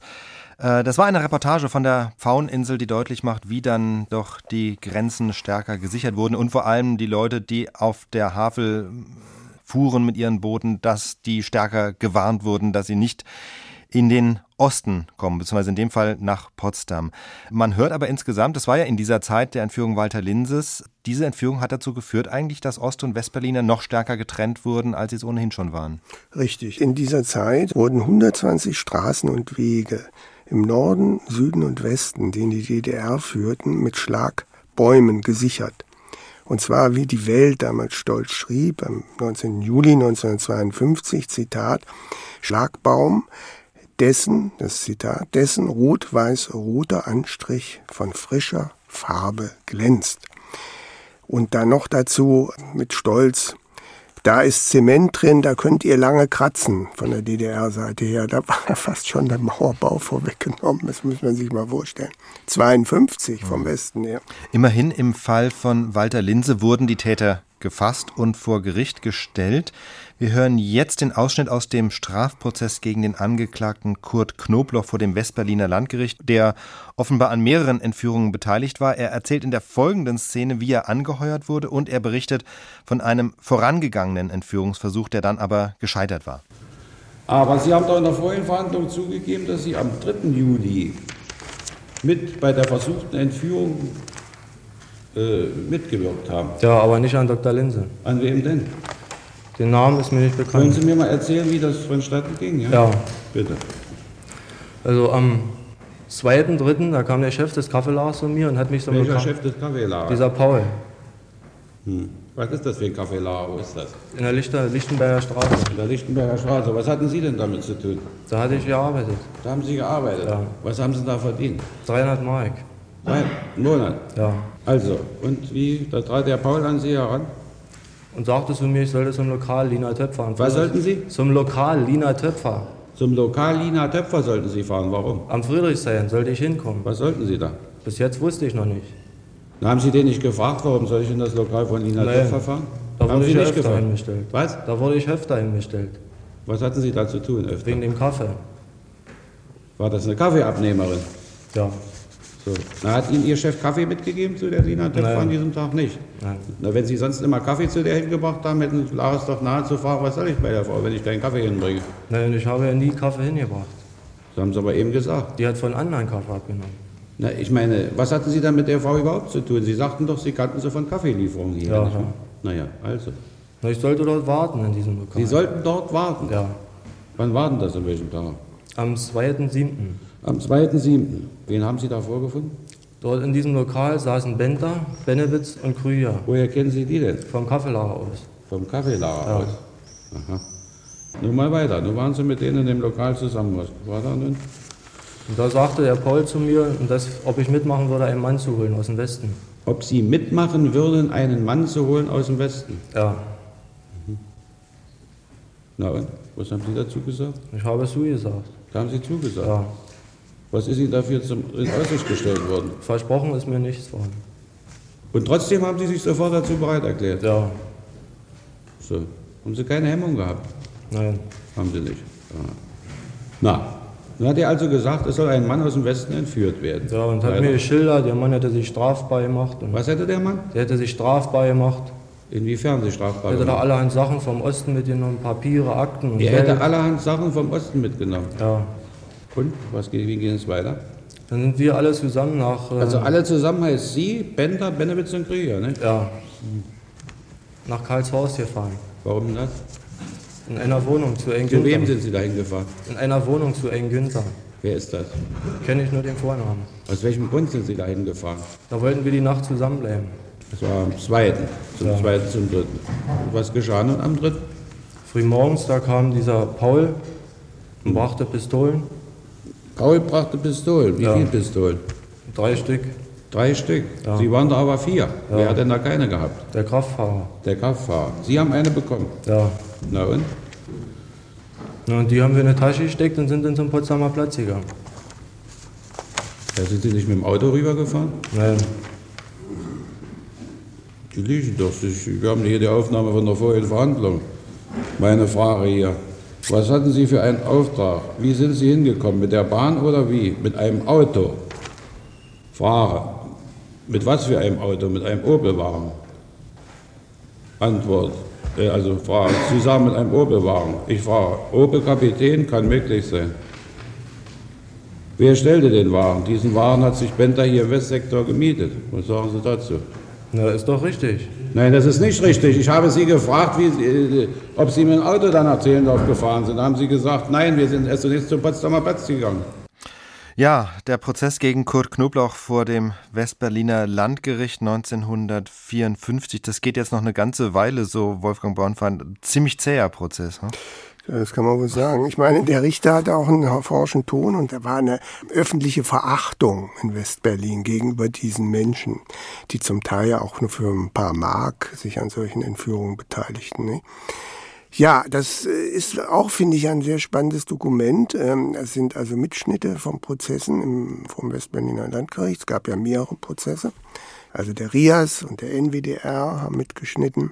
Äh, das war eine Reportage von der Pfaueninsel, die deutlich macht, wie dann doch die Grenzen stärker gesichert wurden und vor allem die Leute, die auf der Havel fuhren mit ihren Booten, dass die stärker gewarnt wurden, dass sie nicht in den Osten kommen, beziehungsweise in dem Fall nach Potsdam. Man hört aber insgesamt, das war ja in dieser Zeit der Entführung Walter Linses, diese Entführung hat dazu geführt eigentlich, dass Ost- und Westberliner noch stärker getrennt wurden, als sie es ohnehin schon waren. Richtig. In dieser Zeit wurden 120 Straßen und Wege im Norden, Süden und Westen, den die DDR führten, mit Schlagbäumen gesichert. Und zwar, wie die Welt damals stolz schrieb, am 19. Juli 1952, Zitat, Schlagbaum, dessen, das Zitat, dessen rot-weiß-roter Anstrich von frischer Farbe glänzt. Und dann noch dazu mit Stolz, da ist Zement drin, da könnt ihr lange kratzen von der DDR-Seite her. Da war fast schon der Mauerbau vorweggenommen. Das muss man sich mal vorstellen. 52 vom mhm. Westen her. Immerhin im Fall von Walter Linse wurden die Täter gefasst und vor Gericht gestellt. Wir hören jetzt den Ausschnitt aus dem Strafprozess gegen den Angeklagten Kurt Knobloch vor dem Westberliner Landgericht, der offenbar an mehreren Entführungen beteiligt war. Er erzählt in der folgenden Szene, wie er angeheuert wurde und er berichtet von einem vorangegangenen Entführungsversuch, der dann aber gescheitert war. Aber Sie haben doch in der vorigen Verhandlung zugegeben, dass Sie am 3. Juli mit bei der versuchten Entführung äh, mitgewirkt haben. Ja, aber nicht an Dr. Linse. An wem denn? Den Namen ist mir nicht bekannt. Können Sie mir mal erzählen, wie das vonstatten ging? Ja. ja. Bitte. Also am 2.3., da kam der Chef des Kaffeelagers zu mir und hat mich so Welcher Chef des Kaffeelagers? Dieser Paul. Hm. Was ist das für ein Kaffeelager? Wo ist das? In der Lichter, Lichtenberger Straße. In der Lichtenberger Straße. Was hatten Sie denn damit zu tun? Da hatte ich gearbeitet. Da haben Sie gearbeitet? Ja. Was haben Sie da verdient? 300 Mark. Nein, Monat? Ja. Also, und wie, da trat der Paul an Sie heran? Und sagte zu mir, ich sollte zum Lokal Lina Töpfer fahren. Was sollten Sie? Zum Lokal Lina Töpfer. Zum Lokal Lina Töpfer sollten Sie fahren. Warum? Am Friedrichshain sollte ich hinkommen. Was sollten Sie da? Bis jetzt wusste ich noch nicht. Na, haben Sie den nicht gefragt, warum soll ich in das Lokal von Lina nee, Töpfer fahren? Da haben wurde Sie ich nicht öfter gefragt? hingestellt. Was? Da wurde ich öfter hingestellt. Was hatten Sie da zu tun öfter? Wegen dem Kaffee. War das eine Kaffeeabnehmerin? Ja. So. Na, hat Ihnen Ihr Chef Kaffee mitgegeben zu der Lina Töpfer Nein. an diesem Tag nicht? Na, wenn Sie sonst immer Kaffee zu der hingebracht haben, hätten Sie es doch nahe zu fragen, was soll ich bei der Frau, wenn ich keinen Kaffee hinbringe? Nein, ich habe ja nie Kaffee hingebracht. Das haben Sie aber eben gesagt. Die hat von anderen Kaffee abgenommen. Na, ich meine, was hatten Sie dann mit der Frau überhaupt zu tun? Sie sagten doch, Sie kannten sie von Kaffeelieferungen hier. Ja, ja. Naja, also. Na, ich sollte dort warten in diesem Lokal. Sie sollten dort warten? Ja. Wann war denn das, an welchem Tag? Am 2.7. Am 2.7. Wen haben Sie da vorgefunden? Dort in diesem Lokal saßen Bender, Benewitz und Krüger. Woher kennen Sie die denn? Vom Kaffeelager aus. Vom Kaffeelager Ja. aus? Aha. Nun mal weiter. Nun waren Sie mit denen in dem Lokal zusammen. Was war da nun? Und da sagte der Paul zu mir, dass, ob ich mitmachen würde, einen Mann zu holen aus dem Westen. Ob Sie mitmachen würden, einen Mann zu holen aus dem Westen? Ja. Na und? Was haben Sie dazu gesagt? Ich habe es zugesagt. Da haben Sie zugesagt? Ja. Was ist Ihnen dafür zum, in Aussicht gestellt worden? Versprochen ist mir nichts worden. Und trotzdem haben Sie sich sofort dazu bereit erklärt? Ja. So. Haben Sie keine Hemmung gehabt? Nein. Haben Sie nicht? Ja. Na, dann hat er also gesagt, es soll ein Mann aus dem Westen entführt werden. Ja, und hat Weiter. mir geschildert, der Mann hätte sich strafbar gemacht. Und Was hätte der Mann? Der hätte sich strafbar gemacht. Inwiefern sich strafbar Hätte da gemacht? allerhand Sachen vom Osten mitgenommen, Papiere, Akten und Er Geld. hätte allerhand Sachen vom Osten mitgenommen. Ja. Und? Was, geht- wie geht es weiter? Dann sind wir alle zusammen nach... äh, Also alle zusammen heißt Sie, Bender, Benewitz und Krieger, ne? Ja. Nach Karlshorst gefahren. Warum das? In einer Wohnung zu Zu Engünther. wem sind Sie da hingefahren? In einer Wohnung zu Engünther. Wer ist das? Kenne ich nur den Vornamen. Aus welchem Grund sind Sie da hingefahren? Da wollten wir die Nacht zusammenbleiben. Das war am zweiten, zum Ja. zweiten, zum dritten. Und was geschah nun am dritten? Frühmorgens, da kam dieser Paul und brachte Pistolen. Paul brachte Pistolen. Wie Ja. viele Pistolen? Drei Stück. Drei Stück. Ja. Sie waren da aber vier. Ja. Wer hat denn da keine gehabt? Der Kraftfahrer. Der Kraftfahrer. Sie haben eine bekommen? Ja. Na und? Na, und die haben wir in eine Tasche gesteckt und sind dann zum Potsdamer Platz gegangen. Da sind Sie nicht mit dem Auto rübergefahren? Nein. Die liegen doch. Wir haben hier die Aufnahme von der vorigen Verhandlung. Meine Frage hier. Was hatten Sie für einen Auftrag? Wie sind Sie hingekommen? Mit der Bahn oder wie? Mit einem Auto? Frage. Mit was für einem Auto? Mit einem Opelwagen? Antwort. Äh, Also Frage. Sie sagen mit einem Opelwagen. Ich frage. Opel-Kapitän kann möglich sein. Wer stellte den Wagen? Diesen Wagen hat sich Bender hier im Westsektor gemietet. Was sagen Sie dazu? Na, ist doch richtig. Nein, das ist nicht richtig. Ich habe Sie gefragt, wie, äh, ob Sie mit dem Auto dann nach Zehlendorf gefahren sind. Da haben Sie gesagt, nein, wir sind erst zunächst zum Potsdamer Platz gegangen. Ja, der Prozess gegen Kurt Knoblauch vor dem Westberliner Landgericht 1954, das geht jetzt noch eine ganze Weile so, Wolfgang Bornfein. Ziemlich zäher Prozess. Hm? Das kann man wohl sagen. Ich meine, der Richter hatte auch einen forschen Ton und da war eine öffentliche Verachtung in Westberlin gegenüber diesen Menschen, die zum Teil ja auch nur für ein paar Mark sich an solchen Entführungen beteiligten. Ne? Ja, das äh, ist auch, finde ich, ein sehr spannendes Dokument. Ähm, Es sind also Mitschnitte von Prozessen im, vom Westberliner Landgericht. Es gab ja mehrere Prozesse. Also der RIAS und der NWDR haben mitgeschnitten.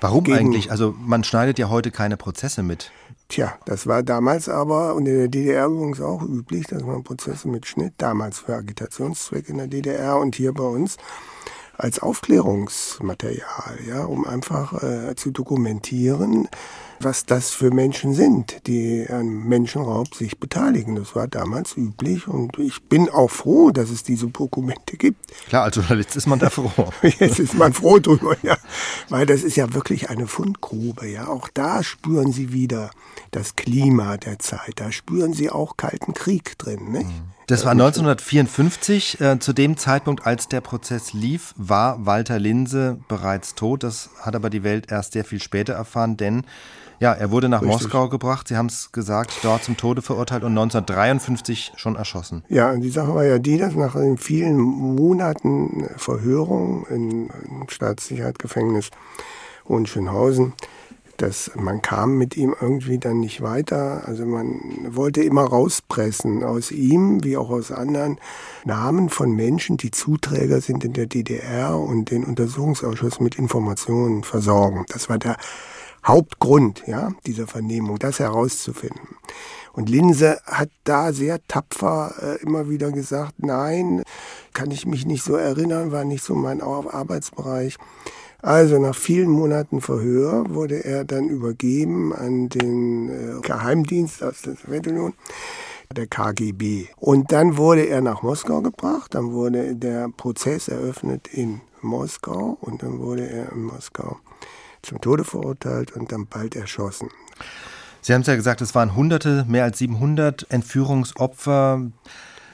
Warum Gegen- eigentlich? Also man schneidet ja heute keine Prozesse mit. Tja, das war damals aber und in der DDR übrigens auch üblich, dass man Prozesse mitschnitt, damals für Agitationszwecke in der DDR und hier bei uns als Aufklärungsmaterial, ja, um einfach äh, zu dokumentieren, was das für Menschen sind, die an Menschenraub sich beteiligen. Das war damals üblich und ich bin auch froh, dass es diese Dokumente gibt. Klar, als Journalist ist man da froh. Jetzt ist man froh drüber, ja. Weil das ist ja wirklich eine Fundgrube, ja. Auch da spüren Sie wieder das Klima der Zeit. Da spüren Sie auch Kalten Krieg drin, nicht? Das war 1954. Äh, zu dem Zeitpunkt, als der Prozess lief, war Walter Linse bereits tot. Das hat aber die Welt erst sehr viel später erfahren, denn ja, er wurde nach Richtig. Moskau gebracht. Sie haben es gesagt, dort zum Tode verurteilt und 1953 schon erschossen. Ja, und die Sache war ja die, dass nach den vielen Monaten Verhörung im Staatssicherheitsgefängnis Hohenschönhausen, dass man kam mit ihm irgendwie dann nicht weiter. Also man wollte immer rauspressen aus ihm, wie auch aus anderen, Namen von Menschen, die Zuträger sind in der DDR und den Untersuchungsausschuss mit Informationen versorgen. Das war der Hauptgrund ja, dieser Vernehmung, das herauszufinden. Und Linse hat da sehr tapfer äh, immer wieder gesagt, nein, kann ich mich nicht so erinnern, war nicht so mein Ar- Arbeitsbereich. Also nach vielen Monaten Verhör wurde er dann übergeben an den äh, Geheimdienst aus der Sowjetunion, der KGB. Und dann wurde er nach Moskau gebracht, dann wurde der Prozess eröffnet in Moskau und dann wurde er in Moskau zum Tode verurteilt und dann bald erschossen. Sie haben es ja gesagt, es waren Hunderte, mehr als 700 Entführungsopfer.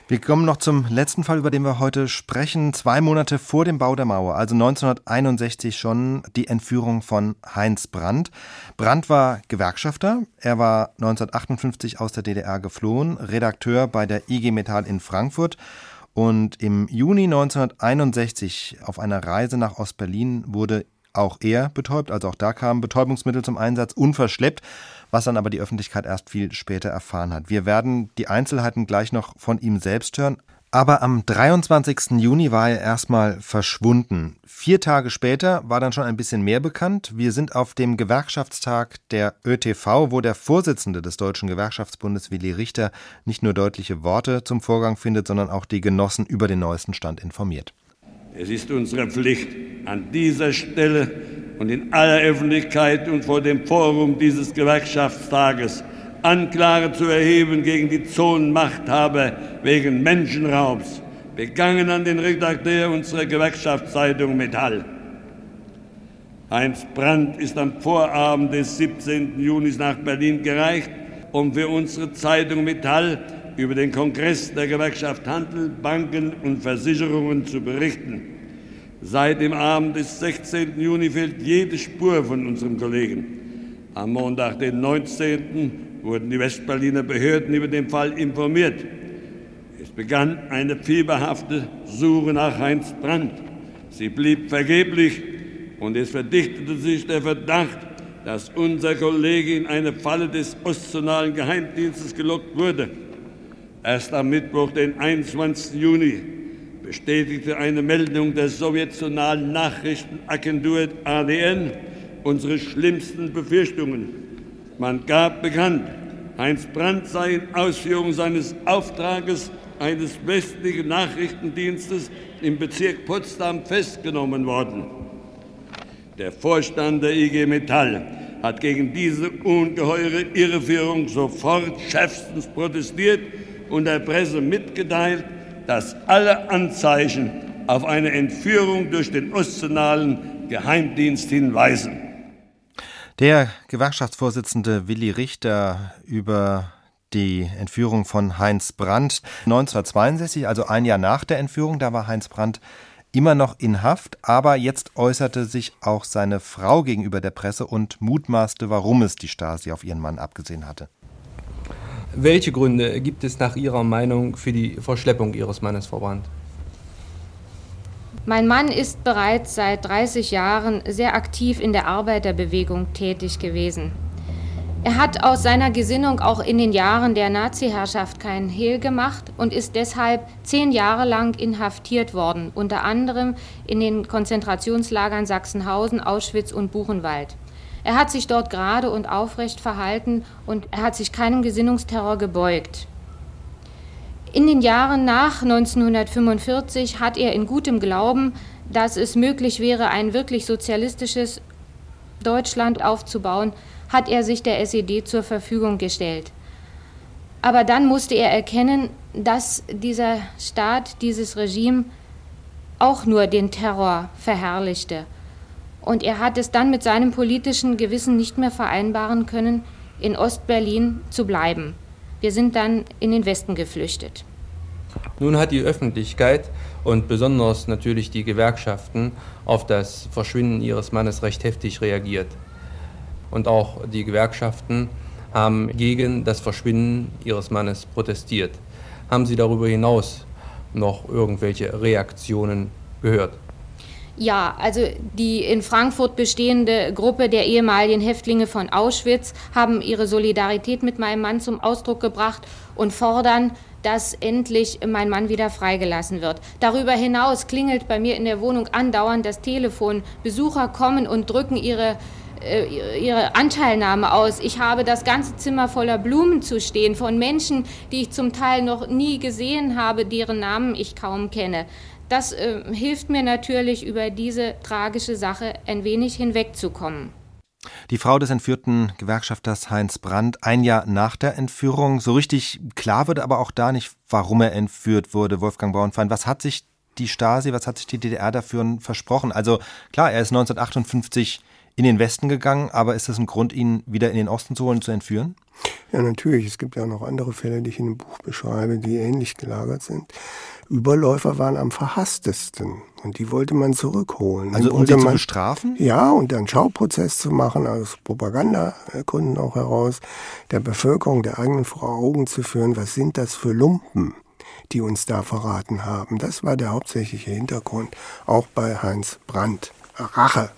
Wir kommen noch zum letzten Fall, über den wir heute sprechen. Zwei Monate vor dem Bau der Mauer, also 1961 schon, die Entführung von Heinz Brandt. Brandt war Gewerkschafter. Er war 1958 aus der DDR geflohen, Redakteur bei der IG Metall in Frankfurt. Und im Juni 1961 auf einer Reise nach Ostberlin wurde auch er betäubt, also auch da kamen Betäubungsmittel zum Einsatz, unverschleppt, was dann aber die Öffentlichkeit erst viel später erfahren hat. Wir werden die Einzelheiten gleich noch von ihm selbst hören. Aber am 23. Juni war er erstmal verschwunden. Vier Tage später war dann schon ein bisschen mehr bekannt. Wir sind auf dem Gewerkschaftstag der ÖTV, wo der Vorsitzende des Deutschen Gewerkschaftsbundes, Willi Richter, nicht nur deutliche Worte zum Vorgang findet, sondern auch die Genossen über den neuesten Stand informiert. Es ist unsere Pflicht, an dieser Stelle und in aller Öffentlichkeit und vor dem Forum dieses Gewerkschaftstages Anklage zu erheben gegen die Zonenmachthaber wegen Menschenraubs, begangen an den Redakteur unserer Gewerkschaftszeitung Metall. Heinz Brandt ist am Vorabend des 17. Junis nach Berlin gereicht, um für unsere Zeitung Metall über den Kongress der Gewerkschaft Handel, Banken und Versicherungen zu berichten. Seit dem Abend des 16. Juni fehlt jede Spur von unserem Kollegen. Am Montag, den 19. wurden die Westberliner Behörden über den Fall informiert. Es begann eine fieberhafte Suche nach Heinz Brandt. Sie blieb vergeblich und es verdichtete sich der Verdacht, dass unser Kollege in eine Falle des Ostzonalen Geheimdienstes gelockt wurde. Erst am Mittwoch, den 21. Juni, bestätigte eine Meldung der sowjetzonalen Nachrichtenagentur ADN unsere schlimmsten Befürchtungen. Man gab bekannt, Heinz Brandt sei in Ausführung seines Auftrages eines westlichen Nachrichtendienstes im Bezirk Potsdam festgenommen worden. Der Vorstand der IG Metall hat gegen diese ungeheure Irreführung sofort schärfstens protestiert und der Presse mitgeteilt, dass alle Anzeichen auf eine Entführung durch den ostzonalen Geheimdienst hinweisen. Der Gewerkschaftsvorsitzende Willi Richter über die Entführung von Heinz Brandt 1962, also ein Jahr nach der Entführung, da war Heinz Brandt immer noch in Haft, aber jetzt äußerte sich auch seine Frau gegenüber der Presse und mutmaßte, warum es die Stasi auf ihren Mann abgesehen hatte. Welche Gründe gibt es nach Ihrer Meinung für die Verschleppung Ihres Mannes, Frau Brandt? Mein Mann ist bereits seit 30 Jahren sehr aktiv in der Arbeiterbewegung tätig gewesen. Er hat aus seiner Gesinnung auch in den Jahren der Nazi-Herrschaft keinen Hehl gemacht und ist deshalb zehn Jahre lang inhaftiert worden, unter anderem in den Konzentrationslagern Sachsenhausen, Auschwitz und Buchenwald. Er hat sich dort gerade und aufrecht verhalten und er hat sich keinem Gesinnungsterror gebeugt. In den Jahren nach 1945 hat er in gutem Glauben, dass es möglich wäre, ein wirklich sozialistisches Deutschland aufzubauen, hat er sich der SED zur Verfügung gestellt. Aber dann musste er erkennen, dass dieser Staat, dieses Regime auch nur den Terror verherrlichte. Und er hat es dann mit seinem politischen Gewissen nicht mehr vereinbaren können, in Ostberlin zu bleiben. Wir sind dann in den Westen geflüchtet. Nun hat die Öffentlichkeit und besonders natürlich die Gewerkschaften auf das Verschwinden ihres Mannes recht heftig reagiert. Und auch die Gewerkschaften haben gegen das Verschwinden ihres Mannes protestiert. Haben Sie darüber hinaus noch irgendwelche Reaktionen gehört? Ja, also die in Frankfurt bestehende Gruppe der ehemaligen Häftlinge von Auschwitz haben ihre Solidarität mit meinem Mann zum Ausdruck gebracht und fordern, dass endlich mein Mann wieder freigelassen wird. Darüber hinaus klingelt bei mir in der Wohnung andauernd das Telefon. Besucher kommen und drücken ihre ihre Anteilnahme aus. Ich habe das ganze Zimmer voller Blumen zu stehen von Menschen, die ich zum Teil noch nie gesehen habe, deren Namen ich kaum kenne. Das äh, hilft mir natürlich, über diese tragische Sache ein wenig hinwegzukommen. Die Frau des entführten Gewerkschafters Heinz Brandt ein Jahr nach der Entführung. So richtig klar wird aber auch da nicht, warum er entführt wurde, Wolfgang Bauernfeind. Was hat sich die Stasi, was hat sich die DDR dafür versprochen? Also klar, er ist 1958 in den Westen gegangen, aber ist das ein Grund, ihn wieder in den Osten zu holen, zu entführen? Ja, natürlich. Es gibt ja noch andere Fälle, die ich in dem Buch beschreibe, die ähnlich gelagert sind. Überläufer waren am verhasstesten und die wollte man zurückholen. Also um sie zu bestrafen? Ja, und einen Schauprozess zu machen, aus Propagandagründen auch heraus, der Bevölkerung der eigenen vor Augen zu führen, was sind das für Lumpen, die uns da verraten haben. Das war der hauptsächliche Hintergrund, auch bei Heinz Brandt. Rache,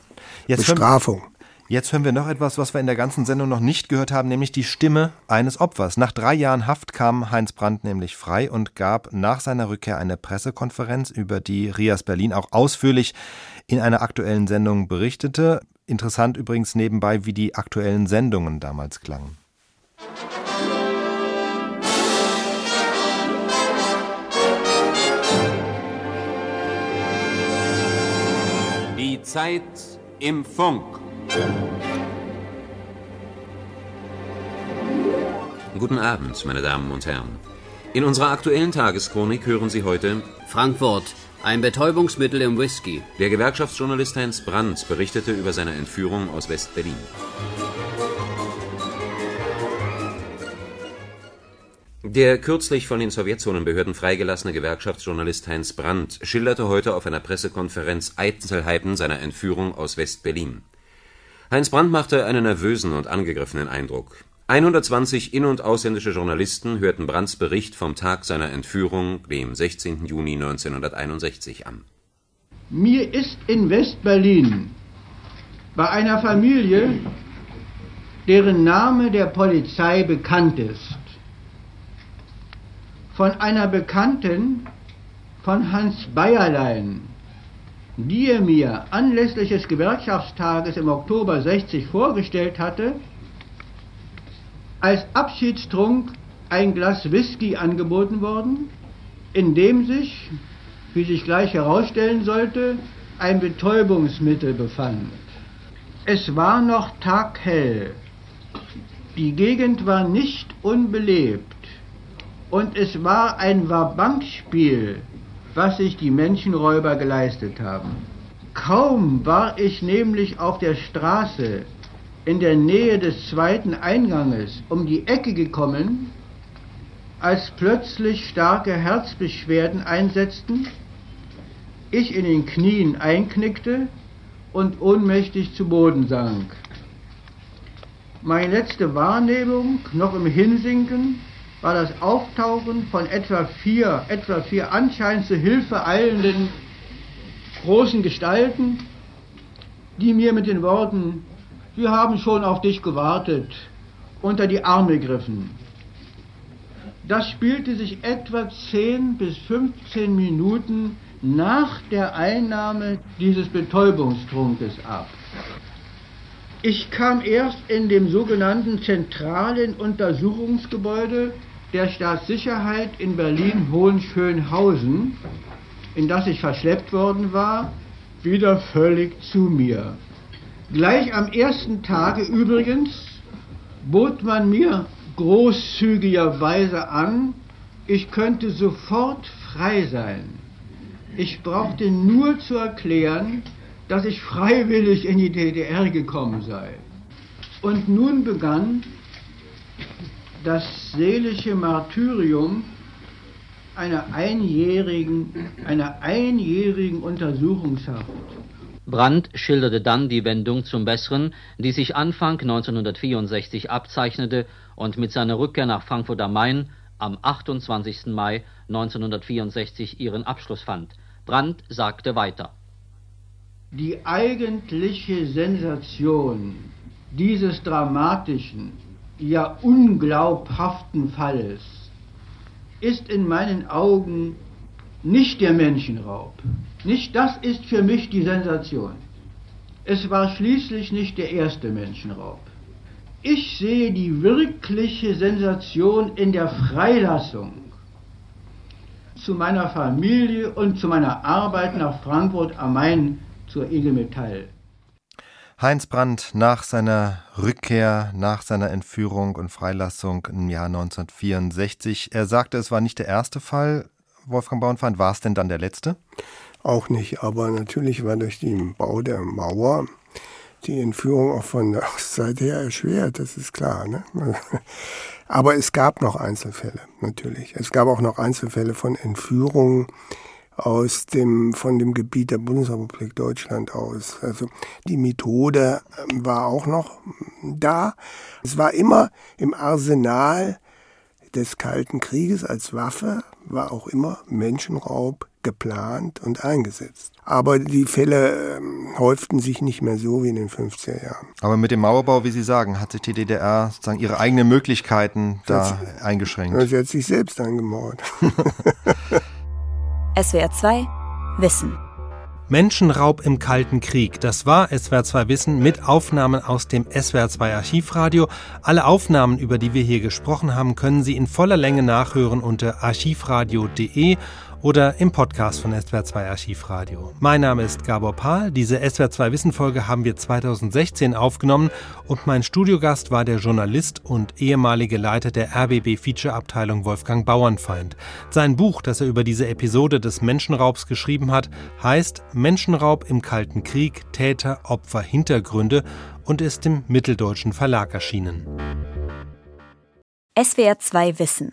Jetzt Bestrafung. Jetzt hören wir noch etwas, was wir in der ganzen Sendung noch nicht gehört haben, nämlich die Stimme eines Opfers. Nach drei Jahren Haft kam Heinz Brandt nämlich frei und gab nach seiner Rückkehr eine Pressekonferenz, über die Rias Berlin auch ausführlich in einer aktuellen Sendung berichtete. Interessant übrigens nebenbei, wie die aktuellen Sendungen damals klangen. Die Zeit im Funk. Guten Abend, meine Damen und Herren. In unserer aktuellen Tageschronik hören Sie heute Frankfurt. Ein Betäubungsmittel im Whisky. Der Gewerkschaftsjournalist Heinz Brandt berichtete über seine Entführung aus West-Berlin. Der kürzlich von den Sowjetzonenbehörden freigelassene Gewerkschaftsjournalist Heinz Brandt schilderte heute auf einer Pressekonferenz Einzelheiten seiner Entführung aus West-Berlin. Heinz Brandt machte einen nervösen und angegriffenen Eindruck. 120 in- und ausländische Journalisten hörten Brandts Bericht vom Tag seiner Entführung, dem 16. Juni 1961, an. Mir ist in West-Berlin bei einer Familie, deren Name der Polizei bekannt ist, von einer Bekannten von Hans Bayerlein, die er mir anlässlich des Gewerkschaftstages im Oktober 60 vorgestellt hatte, als Abschiedstrunk ein Glas Whisky angeboten worden, in dem sich, wie sich gleich herausstellen sollte, ein Betäubungsmittel befand. Es war noch taghell. Die Gegend war nicht unbelebt und es war ein Wabankspiel, was sich die Menschenräuber geleistet haben. Kaum war ich nämlich auf der Straße in der Nähe des zweiten Einganges um die Ecke gekommen, als plötzlich starke Herzbeschwerden einsetzten, ich in den Knien einknickte und ohnmächtig zu Boden sank. Meine letzte Wahrnehmung, noch im Hinsinken, war das Auftauchen von etwa vier, etwa vier anscheinend zur Hilfe eilenden großen Gestalten, die mir mit den Worten wir haben schon auf dich gewartet, unter die Arme griffen. Das spielte sich etwa 10 bis 15 Minuten nach der Einnahme dieses Betäubungstrunkes ab. Ich kam erst in dem sogenannten zentralen Untersuchungsgebäude der Staatssicherheit in Berlin-Hohenschönhausen, in das ich verschleppt worden war, wieder völlig zu mir. Gleich am ersten Tage übrigens bot man mir großzügigerweise an, ich könnte sofort frei sein. Ich brauchte nur zu erklären, dass ich freiwillig in die DDR gekommen sei. Und nun begann das seelische Martyrium einer einjährigen, einer einjährigen Untersuchungshaft. Brandt schilderte dann die Wendung zum Besseren, die sich Anfang 1964 abzeichnete und mit seiner Rückkehr nach Frankfurt am Main am 28. Mai 1964 ihren Abschluss fand. Brandt sagte weiter. Die eigentliche Sensation dieses dramatischen, ja unglaubhaften Falles ist in meinen Augen nicht der Menschenraub. Nicht das ist für mich die Sensation. Es war schließlich nicht der erste Menschenraub. Ich sehe die wirkliche Sensation in der Freilassung zu meiner Familie und zu meiner Arbeit nach Frankfurt am Main zur IG Metall. Heinz Brandt nach seiner Rückkehr, nach seiner Entführung und Freilassung im Jahr 1964. Er sagte, es war nicht der erste Fall. Wolfgang Bauernfeind, war es denn dann der letzte? Auch nicht, aber natürlich war durch den Bau der Mauer die Entführung auch von der Ostseite her erschwert, das ist klar. Ne? Aber es gab noch Einzelfälle, natürlich. Es gab auch noch Einzelfälle von Entführungen aus dem, von dem Gebiet der Bundesrepublik Deutschland aus. Also die Methode ähm, war auch noch da. Es war immer im Arsenal des Kalten Krieges als Waffe, war auch immer Menschenraub geplant und eingesetzt. Aber die Fälle ähm, häuften sich nicht mehr so wie in den 50er Jahren. Aber mit dem Mauerbau, wie Sie sagen, hat sich die DDR sozusagen ihre eigenen Möglichkeiten da sie, eingeschränkt. Sie hat sich selbst eingemauert. SWR 2 Wissen. Menschenraub im Kalten Krieg. Das war SWR 2 Wissen mit Aufnahmen aus dem SWR 2 Archivradio. Alle Aufnahmen, über die wir hier gesprochen haben, können Sie in voller Länge nachhören unter archivradio.de oder im Podcast von SWR2 Archivradio. Mein Name ist Gabor Pahl. Diese SWR2 Wissenfolge haben wir 2016 aufgenommen und mein Studiogast war der Journalist und ehemalige Leiter der RBB Feature Abteilung Wolfgang Bauernfeind. Sein Buch, das er über diese Episode des Menschenraubs geschrieben hat, heißt Menschenraub im Kalten Krieg, Täter, Opfer, Hintergründe und ist im Mitteldeutschen Verlag erschienen. SWR 2 Wissen